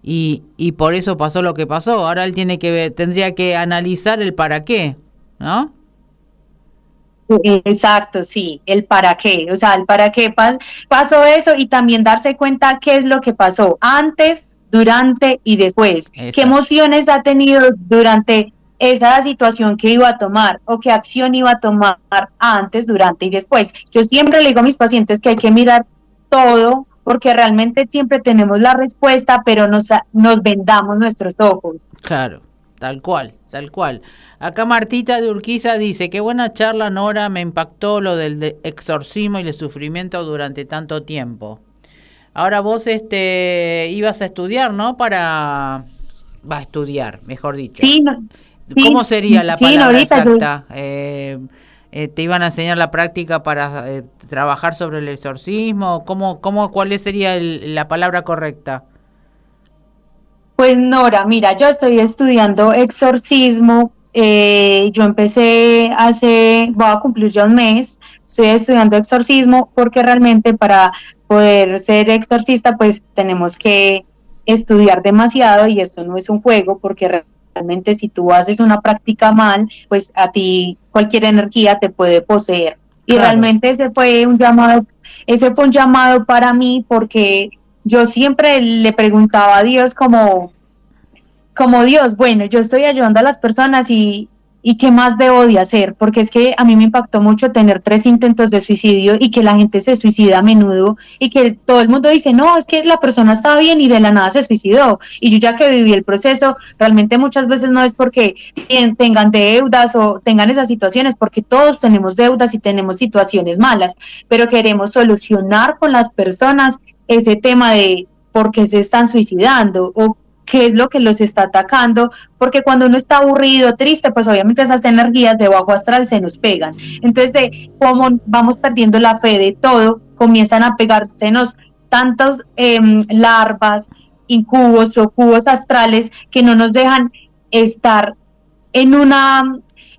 y, y por eso pasó lo que pasó. Ahora él tiene que ver, tendría que analizar el para qué. ¿No? Exacto, sí, el para qué, o sea, el para qué pasó eso y también darse cuenta qué es lo que pasó antes, durante y después, qué emociones ha tenido durante esa situación que iba a tomar o qué acción iba a tomar antes, durante y después. Yo siempre le digo a mis pacientes que hay que mirar todo porque realmente siempre tenemos la respuesta, pero nos, nos vendamos nuestros ojos. Claro, tal cual. Tal cual. Acá Martita de Urquiza dice, qué buena charla, Nora, me impactó lo del exorcismo y el sufrimiento durante tanto tiempo. Ahora vos este ibas a estudiar, ¿no? Para... Va a estudiar, mejor dicho. Sí, ¿Cómo sería la palabra exacta? Eh, eh, ¿Te iban a enseñar la práctica para eh, trabajar sobre el exorcismo? ¿Cómo, cómo, ¿Cuál sería la palabra correcta? Pues Nora, mira, yo estoy estudiando exorcismo. Eh, yo empecé hace, voy a cumplir ya un mes, estoy estudiando exorcismo porque realmente para poder ser exorcista pues tenemos que estudiar demasiado y eso no es un juego porque realmente si tú haces una práctica mal, pues a ti cualquier energía te puede poseer Y realmente ese fue un llamado, ese fue un llamado para mí porque yo siempre le preguntaba a Dios como, como Dios, bueno, yo estoy ayudando a las personas y, y qué más debo de hacer, porque es que a mí me impactó mucho tener tres intentos de suicidio y que la gente se suicida a menudo y que todo el mundo dice, no, es que la persona estaba bien y de la nada se suicidó. Y yo ya que viví el proceso, realmente muchas veces no es porque tengan deudas o tengan esas situaciones, porque todos tenemos deudas y tenemos situaciones malas, pero queremos solucionar con las personas ese tema de por qué se están suicidando o qué es lo que los está atacando, porque cuando uno está aburrido, triste, pues obviamente esas energías de bajo astral se nos pegan. Entonces, de cómo vamos perdiendo la fe de todo, comienzan a pegársenos tantos em, larvas, incubos o cubos astrales que no nos dejan estar en una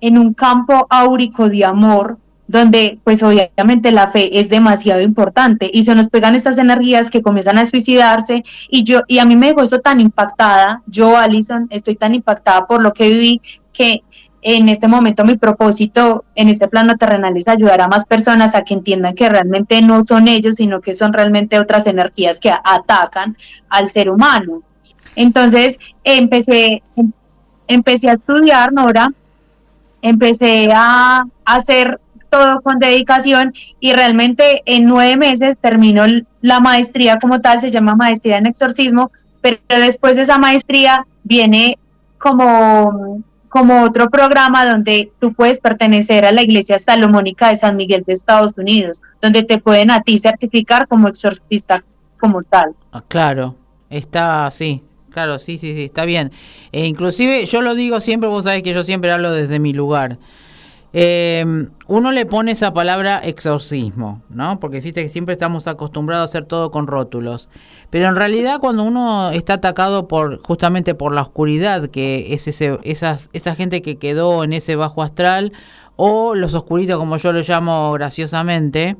en un campo áurico de amor donde pues obviamente la fe es demasiado importante. Y se nos pegan estas energías que comienzan a suicidarse. Y yo y a mí me dejó eso tan impactada, yo Alison estoy tan impactada por lo que viví que en este momento mi propósito en este plano terrenal es ayudar a más personas a que entiendan que realmente no son ellos, sino que son realmente otras energías que atacan al ser humano. Entonces empecé, empecé a estudiar, Nora, empecé a hacer todo con dedicación y realmente en nueve meses terminó la maestría como tal, se llama maestría en exorcismo, pero después de esa maestría viene como, como otro programa donde tú puedes pertenecer a la Iglesia Salomónica de San Miguel de Estados Unidos, donde te pueden a ti certificar como exorcista como tal. Ah, claro, está así. Claro, sí, sí, sí, está bien. E inclusive yo lo digo siempre, vos sabés que yo siempre hablo desde mi lugar. Eh, uno le pone esa palabra exorcismo, ¿no? Porque fíjate que siempre estamos acostumbrados a hacer todo con rótulos. Pero en realidad cuando uno está atacado por justamente por la oscuridad, que es ese, esas, esa gente que quedó en ese bajo astral, o los oscuritos como yo lo llamo graciosamente,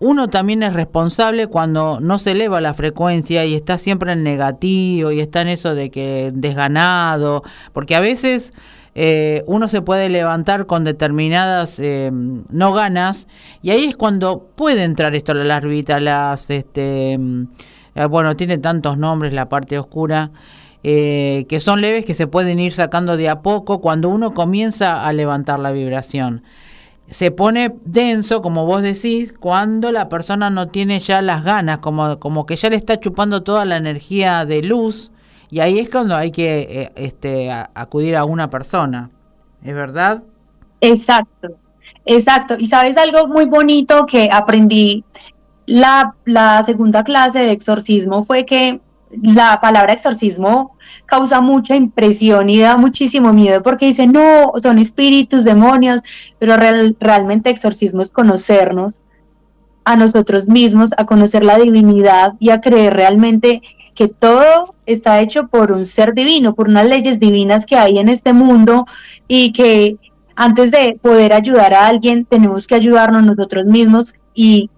uno también es responsable cuando no se eleva la frecuencia y está siempre en negativo y está en eso de que desganado, porque a veces eh, uno se puede levantar con determinadas eh, no ganas y ahí es cuando puede entrar esto la larvita, las este eh, bueno, tiene tantos nombres la parte oscura. que son leves que se pueden ir sacando de a poco cuando uno comienza a levantar la vibración. Se pone denso, como vos decís, cuando la persona no tiene ya las ganas, como, como que ya le está chupando toda la energía de luz y ahí es cuando hay que eh, este, acudir a una persona, ¿es verdad? Exacto, exacto. Y sabes algo muy bonito que aprendí la, segunda clase de exorcismo fue que la palabra exorcismo causa mucha impresión y da muchísimo miedo porque dice, no, son espíritus, demonios, pero realmente exorcismo es conocernos a nosotros mismos, a conocer la divinidad y a creer realmente que todo está hecho por un ser divino, por unas leyes divinas que hay en este mundo y que antes de poder ayudar a alguien tenemos que ayudarnos nosotros mismos y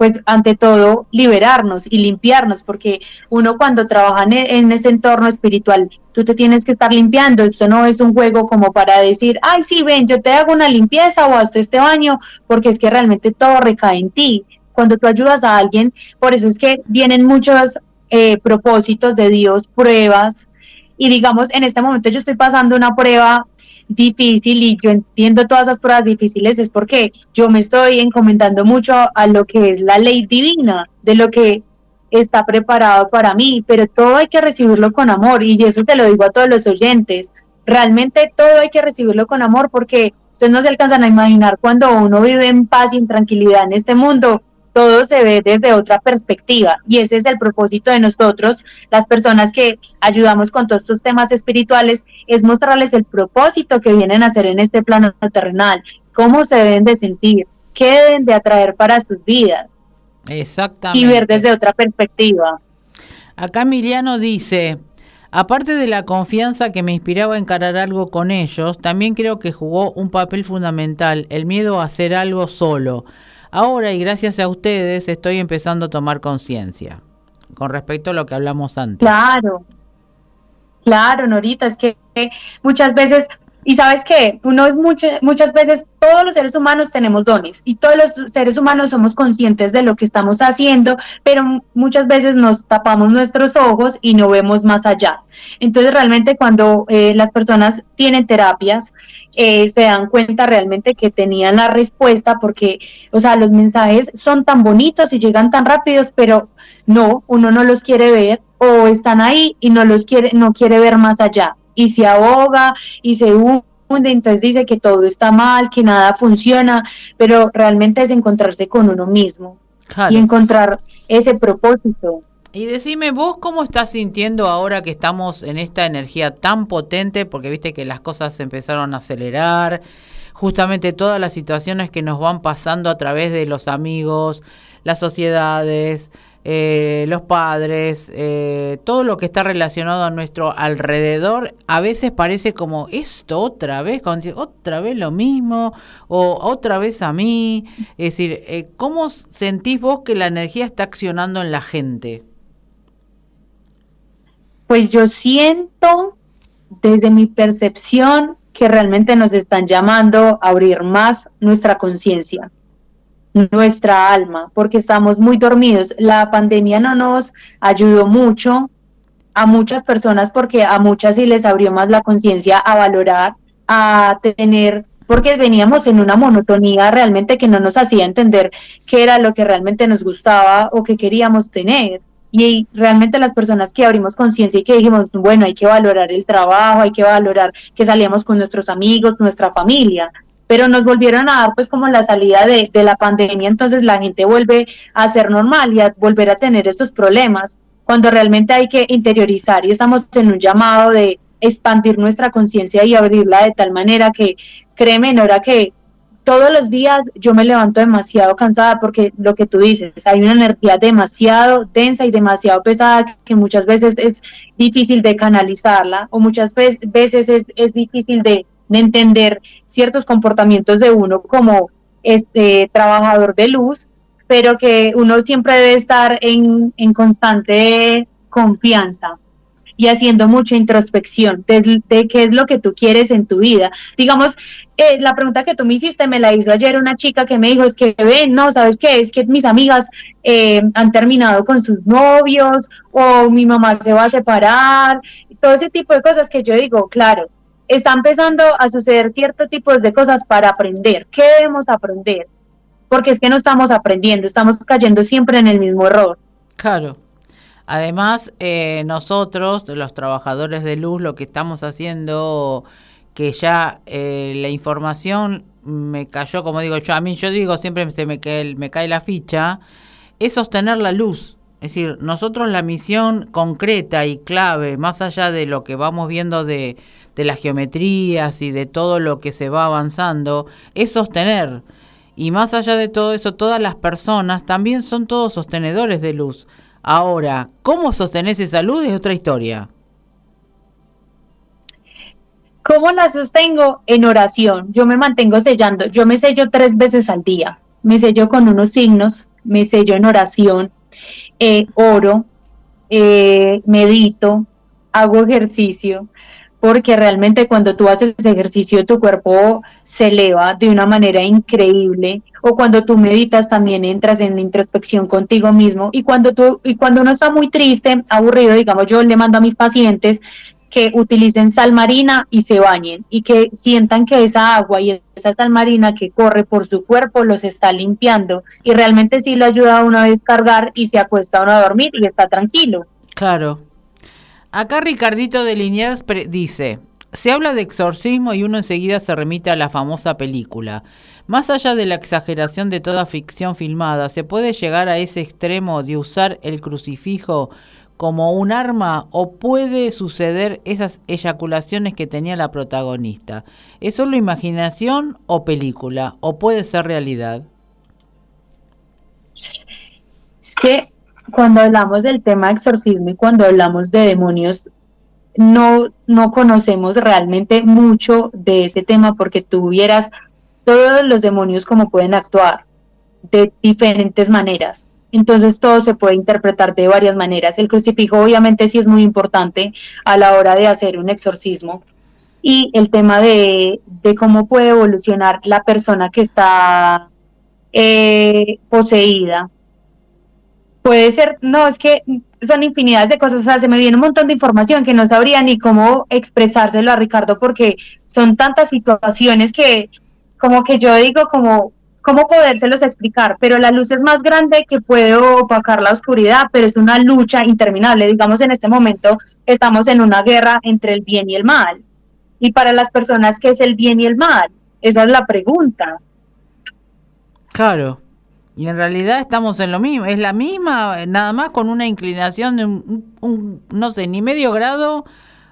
pues ante todo liberarnos y limpiarnos, porque uno cuando trabaja en, ese entorno espiritual, tú te tienes que estar limpiando, esto no es un juego como para decir, ay, sí, ven, yo te hago una limpieza o hasta este baño, porque es que realmente todo recae en ti. Cuando tú ayudas a alguien, por eso es que vienen muchos eh, propósitos de Dios, pruebas. Y digamos, en este momento yo estoy pasando una prueba difícil y yo entiendo todas esas pruebas difíciles es porque yo me estoy encomendando mucho a lo que es la ley divina, de lo que está preparado para mí, pero todo hay que recibirlo con amor y eso se lo digo a todos los oyentes. Realmente todo hay que recibirlo con amor porque ustedes no se alcanzan a imaginar cuando uno vive en paz y en tranquilidad en este mundo, todo se ve desde otra perspectiva y ese es el propósito de nosotros, las personas que ayudamos con todos estos temas espirituales, es mostrarles el propósito que vienen a hacer en este plano terrenal, cómo se deben de sentir, qué deben de atraer para sus vidas. Exactamente. Y ver desde otra perspectiva. Acá Emiliano dice, Aparte de la confianza que me inspiraba a encarar algo con ellos, también creo que jugó un papel fundamental el miedo a hacer algo solo, Ahora y gracias a ustedes estoy empezando a tomar conciencia con respecto a lo que hablamos antes. Claro, claro, Norita, es que muchas veces Y sabes que uno es muchas veces, todos los seres humanos tenemos dones y todos los seres humanos somos conscientes de lo que estamos haciendo, pero muchas veces nos tapamos nuestros ojos y no vemos más allá. Entonces realmente cuando eh, las personas tienen terapias, eh, se dan cuenta realmente que tenían la respuesta porque, o sea, los mensajes son tan bonitos y llegan tan rápidos, pero no, uno no los quiere ver o están ahí y no los quiere, no quiere ver más allá y se ahoga y se hunde, entonces dice que todo está mal, que nada funciona, pero realmente es encontrarse con uno mismo y encontrar ese propósito. Y decime vos cómo estás sintiendo ahora que estamos en esta energía tan potente, porque viste que las cosas se empezaron a acelerar, justamente todas las situaciones que nos van pasando a través de los amigos, las sociedades, eh, los padres, eh, todo lo que está relacionado a nuestro alrededor, a veces parece como esto otra vez, otra vez lo mismo, o otra vez a mí. Es decir, eh, ¿cómo sentís vos que la energía está accionando en la gente? Pues yo siento desde mi percepción que realmente nos están llamando a abrir más nuestra conciencia nuestra alma, porque estamos muy dormidos. La pandemia no nos ayudó mucho a muchas personas porque a muchas sí les abrió más la conciencia a valorar, a tener, porque veníamos en una monotonía realmente que no nos hacía entender qué era lo que realmente nos gustaba o que queríamos tener. Y realmente las personas que abrimos conciencia y que dijimos, bueno, hay que valorar el trabajo, hay que valorar que salíamos con nuestros amigos, nuestra familia, pero nos volvieron a dar pues como la salida de, la pandemia, entonces la gente vuelve a ser normal y a volver a tener esos problemas, cuando realmente hay que interiorizar y estamos en un llamado de expandir nuestra conciencia y abrirla de tal manera que, créeme, Nora, que todos los días yo me levanto demasiado cansada porque lo que tú dices, hay una energía demasiado densa y demasiado pesada que muchas veces es difícil de canalizarla o muchas veces es, es difícil de de entender ciertos comportamientos de uno como este trabajador de luz, pero que uno siempre debe estar en, constante confianza y haciendo mucha introspección de, qué es lo que tú quieres en tu vida. Digamos, eh, la pregunta que tú me hiciste me la hizo ayer una chica que me dijo, es que ven, no, ¿sabes qué? Es que mis amigas eh, han terminado con sus novios o mi mamá se va a separar, todo ese tipo de cosas que yo digo, claro, está empezando a suceder cierto tipo de cosas para aprender. ¿Qué debemos aprender? Porque es que no estamos aprendiendo, estamos cayendo siempre en el mismo error. Claro. Además, eh, nosotros, los trabajadores de luz, lo que estamos haciendo, que ya eh, la información me cayó, como digo yo, a mí yo digo, siempre se me cae, me cae la ficha, es sostener la luz. Es decir, nosotros la misión concreta y clave, más allá de lo que vamos viendo de, de las geometrías y de todo lo que se va avanzando, es sostener. Y más allá de todo eso, todas las personas también son todos sostenedores de luz. Ahora, ¿cómo sostenés esa luz? Es otra historia. ¿Cómo la sostengo? En oración. Yo me mantengo sellando. Yo me sello tres veces al día. Me sello con unos signos, me sello en oración, eh, oro, eh, medito, hago ejercicio, porque realmente cuando tú haces ejercicio tu cuerpo se eleva de una manera increíble o cuando tú meditas también entras en introspección contigo mismo y cuando tú y cuando uno está muy triste, aburrido, digamos, yo le mando a mis pacientes que utilicen sal marina y se bañen y que sientan que esa agua y esa sal marina que corre por su cuerpo los está limpiando y realmente sí lo ayuda a uno a descargar y se acuesta uno a dormir y está tranquilo. Claro, Acá Ricardito de Liniers dice, se habla de exorcismo y uno enseguida se remite a la famosa película. Más allá de la exageración de toda ficción filmada, ¿se puede llegar a ese extremo de usar el crucifijo como un arma o puede suceder esas eyaculaciones que tenía la protagonista? ¿Es solo imaginación o película? ¿O puede ser realidad? Que cuando hablamos del tema exorcismo y cuando hablamos de demonios, no, no conocemos realmente mucho de ese tema porque tú vieras todos los demonios como pueden actuar de diferentes maneras. Entonces todo se puede interpretar de varias maneras. El crucifijo obviamente sí es muy importante a la hora de hacer un exorcismo, y el tema de, cómo puede evolucionar la persona que está eh, poseída. Puede ser, no, es que son infinidades de cosas, o sea, se me viene un montón de información que no sabría ni cómo expresárselo a Ricardo porque son tantas situaciones que como que yo digo como cómo podérselos explicar, pero la luz es más grande que puede opacar la oscuridad, pero es una lucha interminable. Digamos, en este momento estamos en una guerra entre el bien y el mal. Y para las personas, ¿qué es el bien y el mal? Esa es la pregunta. Claro. Y en realidad estamos en lo mismo, es la misma, nada más con una inclinación de un, no sé, ni medio grado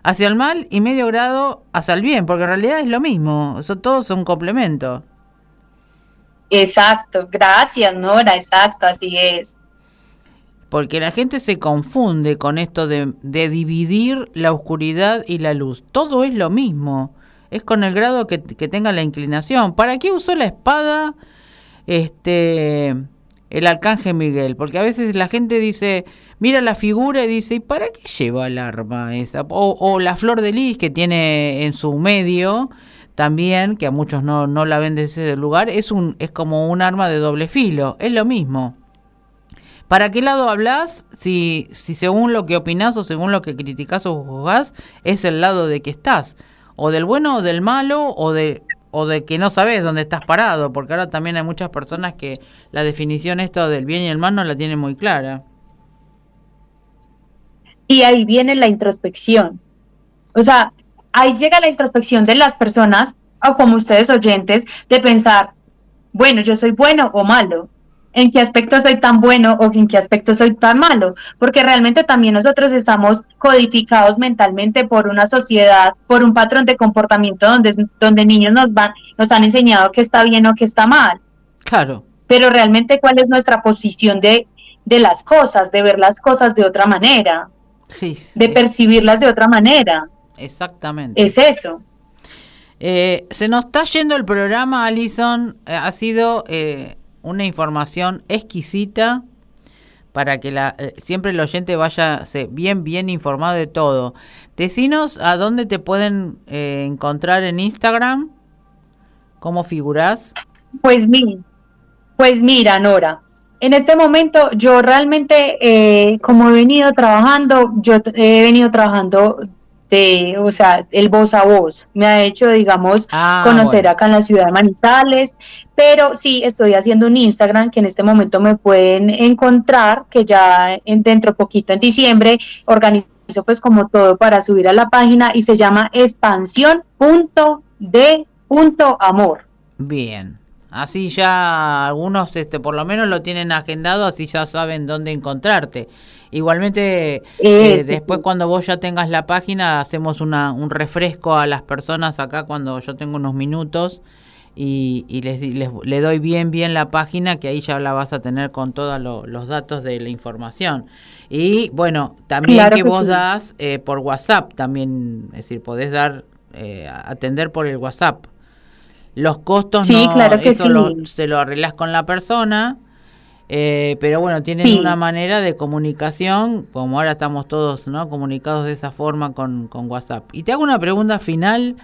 hacia el mal y medio grado hacia el bien, porque en realidad es lo mismo, eso todos son complementos. Exacto, gracias Nora, exacto, así es. Porque la gente se confunde con esto de, dividir la oscuridad y la luz. Todo es lo mismo. Es con el grado que, que tenga la inclinación. ¿Para qué usó la espada este el arcángel Miguel? Porque a veces la gente dice, mira la figura y dice, ¿y para qué lleva el arma esa? O, la flor de lis que tiene en su medio también, que a muchos no, no la ven desde ese lugar, es, un, es como un arma de doble filo, es lo mismo. ¿Para qué lado hablas? Si, si según lo que opinás o según lo que criticás o juzgás, es el lado de que estás. O del bueno o del malo o de, o de que no sabes dónde estás parado. Porque ahora también hay muchas personas que la definición esto del bien y el mal no la tienen muy clara. Y ahí viene la introspección. O sea, ahí llega la introspección de las personas, o como ustedes oyentes, de pensar, bueno, yo soy bueno o malo, en qué aspecto soy tan bueno o en qué aspecto soy tan malo, porque realmente también nosotros estamos codificados mentalmente por una sociedad, por un patrón de comportamiento donde, donde niños nos van, nos han enseñado que está bien o que está mal. Claro. Pero realmente cuál es nuestra posición de, de las cosas, de ver las cosas de otra manera, de percibirlas de otra manera. Exactamente. Es eso. Eh, se nos está yendo el programa, Alison. Eh, ha sido eh, una información exquisita para que la, siempre el oyente vaya bien, bien informado de todo. Decinos a dónde te pueden encontrar en Instagram. ¿Cómo figurás? Pues, mi, pues mira, Nora. En este momento yo realmente, como he venido trabajando, yo he venido trabajando de, o sea, el voz a voz. Me ha hecho, digamos, ah, conocer acá en la ciudad de Manizales, pero sí estoy haciendo un Instagram que en este momento me pueden encontrar, que ya en, dentro poquito en diciembre organizo pues como todo para subir a la página y se llama expansión.de.amor. Bien. Así ya algunos, este, por lo menos lo tienen agendado, así ya saben dónde encontrarte. Igualmente, eh, después cuando vos ya tengas la página, hacemos una, un refresco a las personas acá cuando yo tengo unos minutos y, les, le doy bien, bien la página, que ahí ya la vas a tener con todos los datos de la información. Y bueno, también que, vos das eh, por WhatsApp, también, es decir, podés dar, eh, atender por el WhatsApp. Los costos no, claro que eso se lo arreglás con la persona eh, pero bueno, tienen una manera de comunicación, como ahora estamos todos ¿no? comunicados de esa forma con, WhatsApp. Y te hago una pregunta final.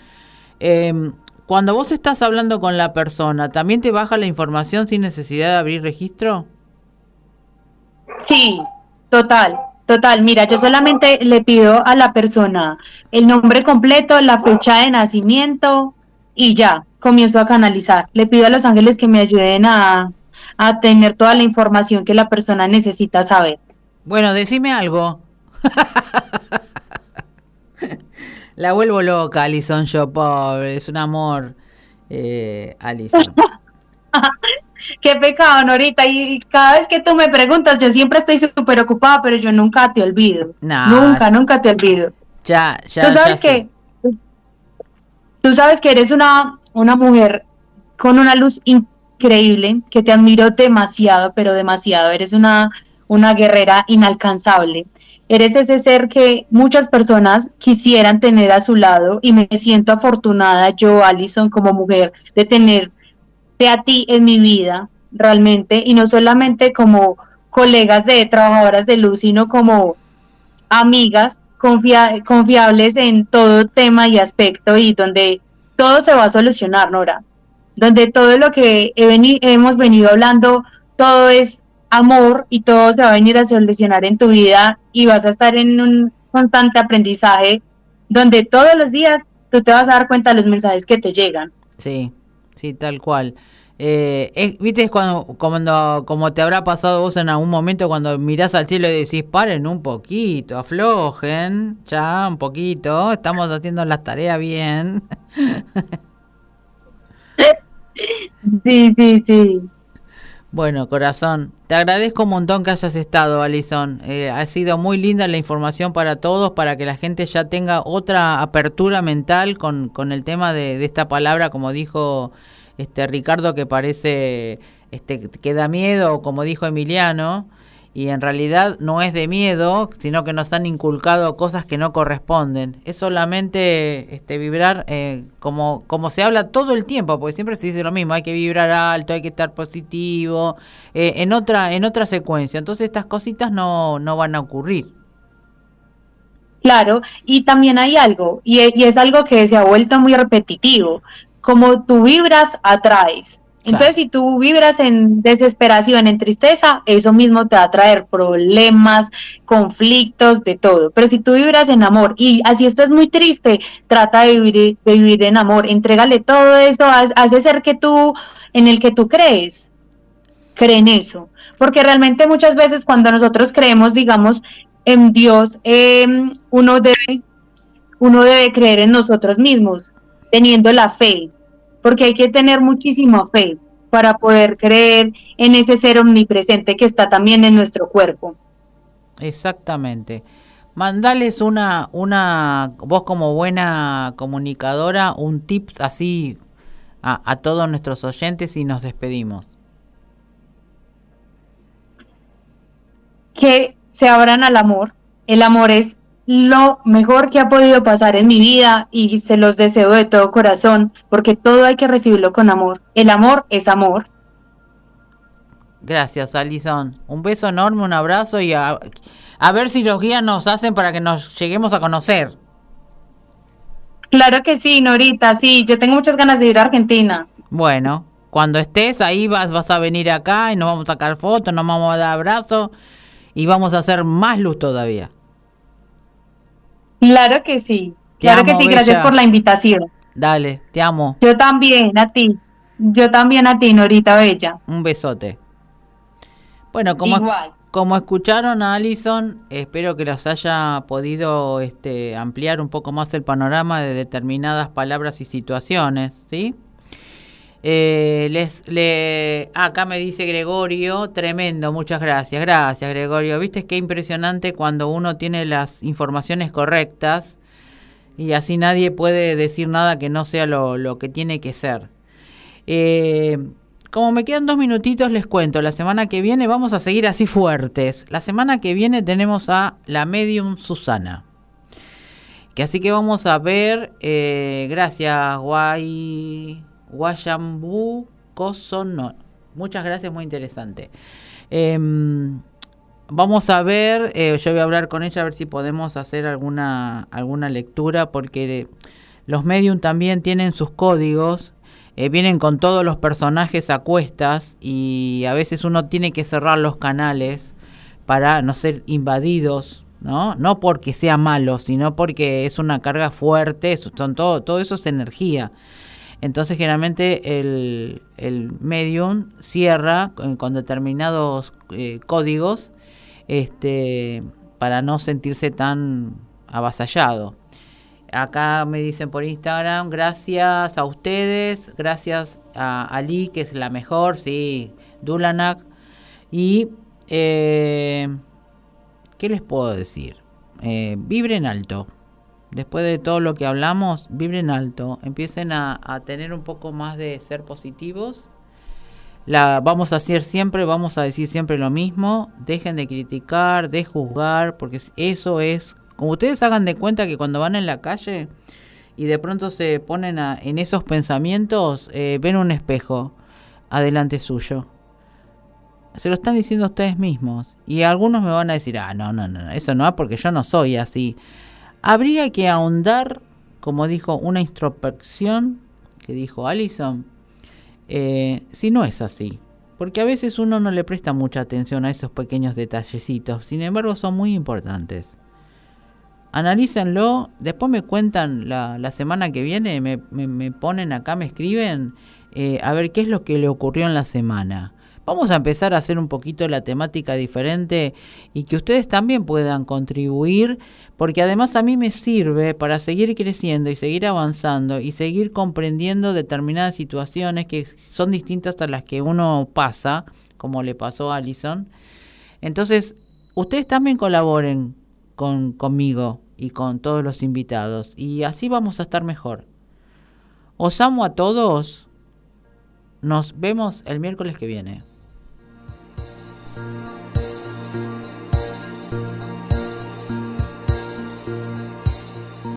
Em, cuando vos estás hablando con la persona, ¿también te baja la información sin necesidad de abrir registro? Sí, total, total. Mira, yo solamente le pido a la persona el nombre completo, la fecha de nacimiento y ya, comienzo a canalizar. Le pido a los ángeles que me ayuden a, a tener toda la información que la persona necesita saber. Bueno, decime algo. la vuelvo loca, Alison, yo pobre, es un amor, eh, Alison. Qué pecado, Norita. Y cada vez que tú me preguntas, yo siempre estoy súper ocupada, pero yo nunca te olvido. nunca, nunca te olvido. Ya, ya. Tú sabes que, tú sabes que eres una, una mujer con una luz increíble, que te admiro demasiado, pero demasiado. Eres una, una guerrera inalcanzable. Eres ese ser que muchas personas quisieran tener a su lado y me siento afortunada yo, Alison, como mujer, de tenerte a ti en mi vida, realmente, y no solamente como colegas de trabajadoras de luz, sino como amigas confiables en todo tema y aspecto y donde todo se va a solucionar, Nora. Donde todo lo que hemos venido hablando, todo es amor y todo se va a venir a solucionar en tu vida y vas a estar en un constante aprendizaje donde todos los días tú te vas a dar cuenta de los mensajes que te llegan. Sí, sí, tal cual. Eh, ¿Viste cuando, cuando, como te habrá pasado vos en algún momento cuando mirás al cielo y decís, paren un poquito, aflojen, ya un poquito, estamos haciendo las tareas bien? sí, sí, sí. Bueno, corazón, te agradezco un montón que hayas estado, Alison. Eh, ha sido muy linda la información para todos, para que la gente ya tenga otra apertura mental con, con el tema de, de esta palabra, como dijo este Ricardo que parece este que da miedo, como dijo Emiliano, y en realidad no es de miedo, sino que nos han inculcado cosas que no corresponden. Es solamente este vibrar eh, como como se habla todo el tiempo, porque siempre se dice lo mismo, hay que vibrar alto, hay que estar positivo, eh, en otra en otra secuencia. Entonces estas cositas no no van a ocurrir. Claro, y también hay algo, y, y es algo que se ha vuelto muy repetitivo como tú vibras, atraes. Entonces, si tú vibras en desesperación, en tristeza, eso mismo te va a traer problemas, conflictos, de todo. Pero si tú vibras en amor y así estás muy triste, trata de vivir, vivir en amor, entrégale todo eso a, ese ser que tú, en el que tú crees. Cree en eso. Porque realmente muchas veces cuando nosotros creemos, digamos, en Dios, em, uno, debe, uno debe creer en nosotros mismos, teniendo la fe, porque hay que tener muchísima fe para poder creer en ese ser omnipresente que está también en nuestro cuerpo. Exactamente. Mandales una, una, vos como buena comunicadora, un tip así a, a todos nuestros oyentes y nos despedimos. Que se abran al amor. El amor es lo mejor que ha podido pasar en mi vida y se los deseo de todo corazón, porque todo hay que recibirlo con amor. El amor es amor. Gracias, Alison. Un beso enorme, un abrazo y a, ver si los guías nos hacen para que nos lleguemos a conocer. Claro que sí, Norita, sí, yo tengo muchas ganas de ir a Argentina. Bueno, cuando estés ahí vas, vas a venir acá y nos vamos a sacar fotos, nos vamos a dar abrazos y vamos a hacer más luz todavía. Claro que sí. claro que sí, gracias por la invitación. Dale, te amo. Yo también, a ti. Yo también a ti, Norita Bella. Un besote. Bueno, como, como escucharon a Alison, espero que los haya podido este, ampliar un poco más el panorama de determinadas palabras y situaciones, ¿sí? Eh, acá me dice Gregorio, tremendo, muchas gracias, gracias Gregorio. Viste qué impresionante cuando uno tiene las informaciones correctas y así nadie puede decir nada que no sea lo, lo que tiene que ser. Eh, como me quedan dos minutitos, les cuento, la semana que viene vamos a seguir así fuertes. La semana que viene tenemos a la medium Susana. Que así que vamos a ver, eh, gracias, guay. Guayambú Cosono. Muchas gracias, muy interesante. Em, vamos a ver, eh, yo voy a hablar con ella a ver si podemos hacer alguna, alguna lectura, porque los medium también tienen sus códigos, eh, vienen con todos los personajes a cuestas y a veces uno tiene que cerrar los canales para no ser invadidos, ¿no? No porque sea malo, sino porque es una carga fuerte, son todo, todo eso es energía. Entonces generalmente el, el medium cierra con, determinados eh, códigos este, para no sentirse tan avasallado. Acá me dicen por Instagram, gracias a ustedes, gracias a Ali, que es la mejor, sí, Dulanak. Y, eh, ¿qué les puedo decir? Eh, vibren alto después de todo lo que hablamos, vibren alto, empiecen a, tener un poco más de ser positivos. La, vamos a hacer siempre, vamos a decir siempre lo mismo, dejen de criticar, de juzgar, porque eso es, como ustedes hagan de cuenta que cuando van en la calle y de pronto se ponen en esos pensamientos, eh, ven un espejo adelante suyo. Se lo están diciendo ustedes mismos. Y algunos me van a decir, ah, no, no, no, eso no, porque yo no soy así Habría que ahondar, como dijo, una introspección, que dijo Allison, eh, si no es así. Porque a veces uno no le presta mucha atención a esos pequeños detallecitos, sin embargo son muy importantes. Analícenlo, después me cuentan la, semana que viene, me, me, ponen acá, me escriben, eh, a ver qué es lo que le ocurrió en la semana. Vamos a empezar a hacer un poquito la temática diferente y que ustedes también puedan contribuir, porque además a mí me sirve para seguir creciendo y seguir avanzando y seguir comprendiendo determinadas situaciones que son distintas a las que uno pasa, como le pasó a Alison. Entonces, ustedes también colaboren con, conmigo y con todos los invitados y así vamos a estar mejor. Os amo a todos. Nos vemos el miércoles que viene. Bye.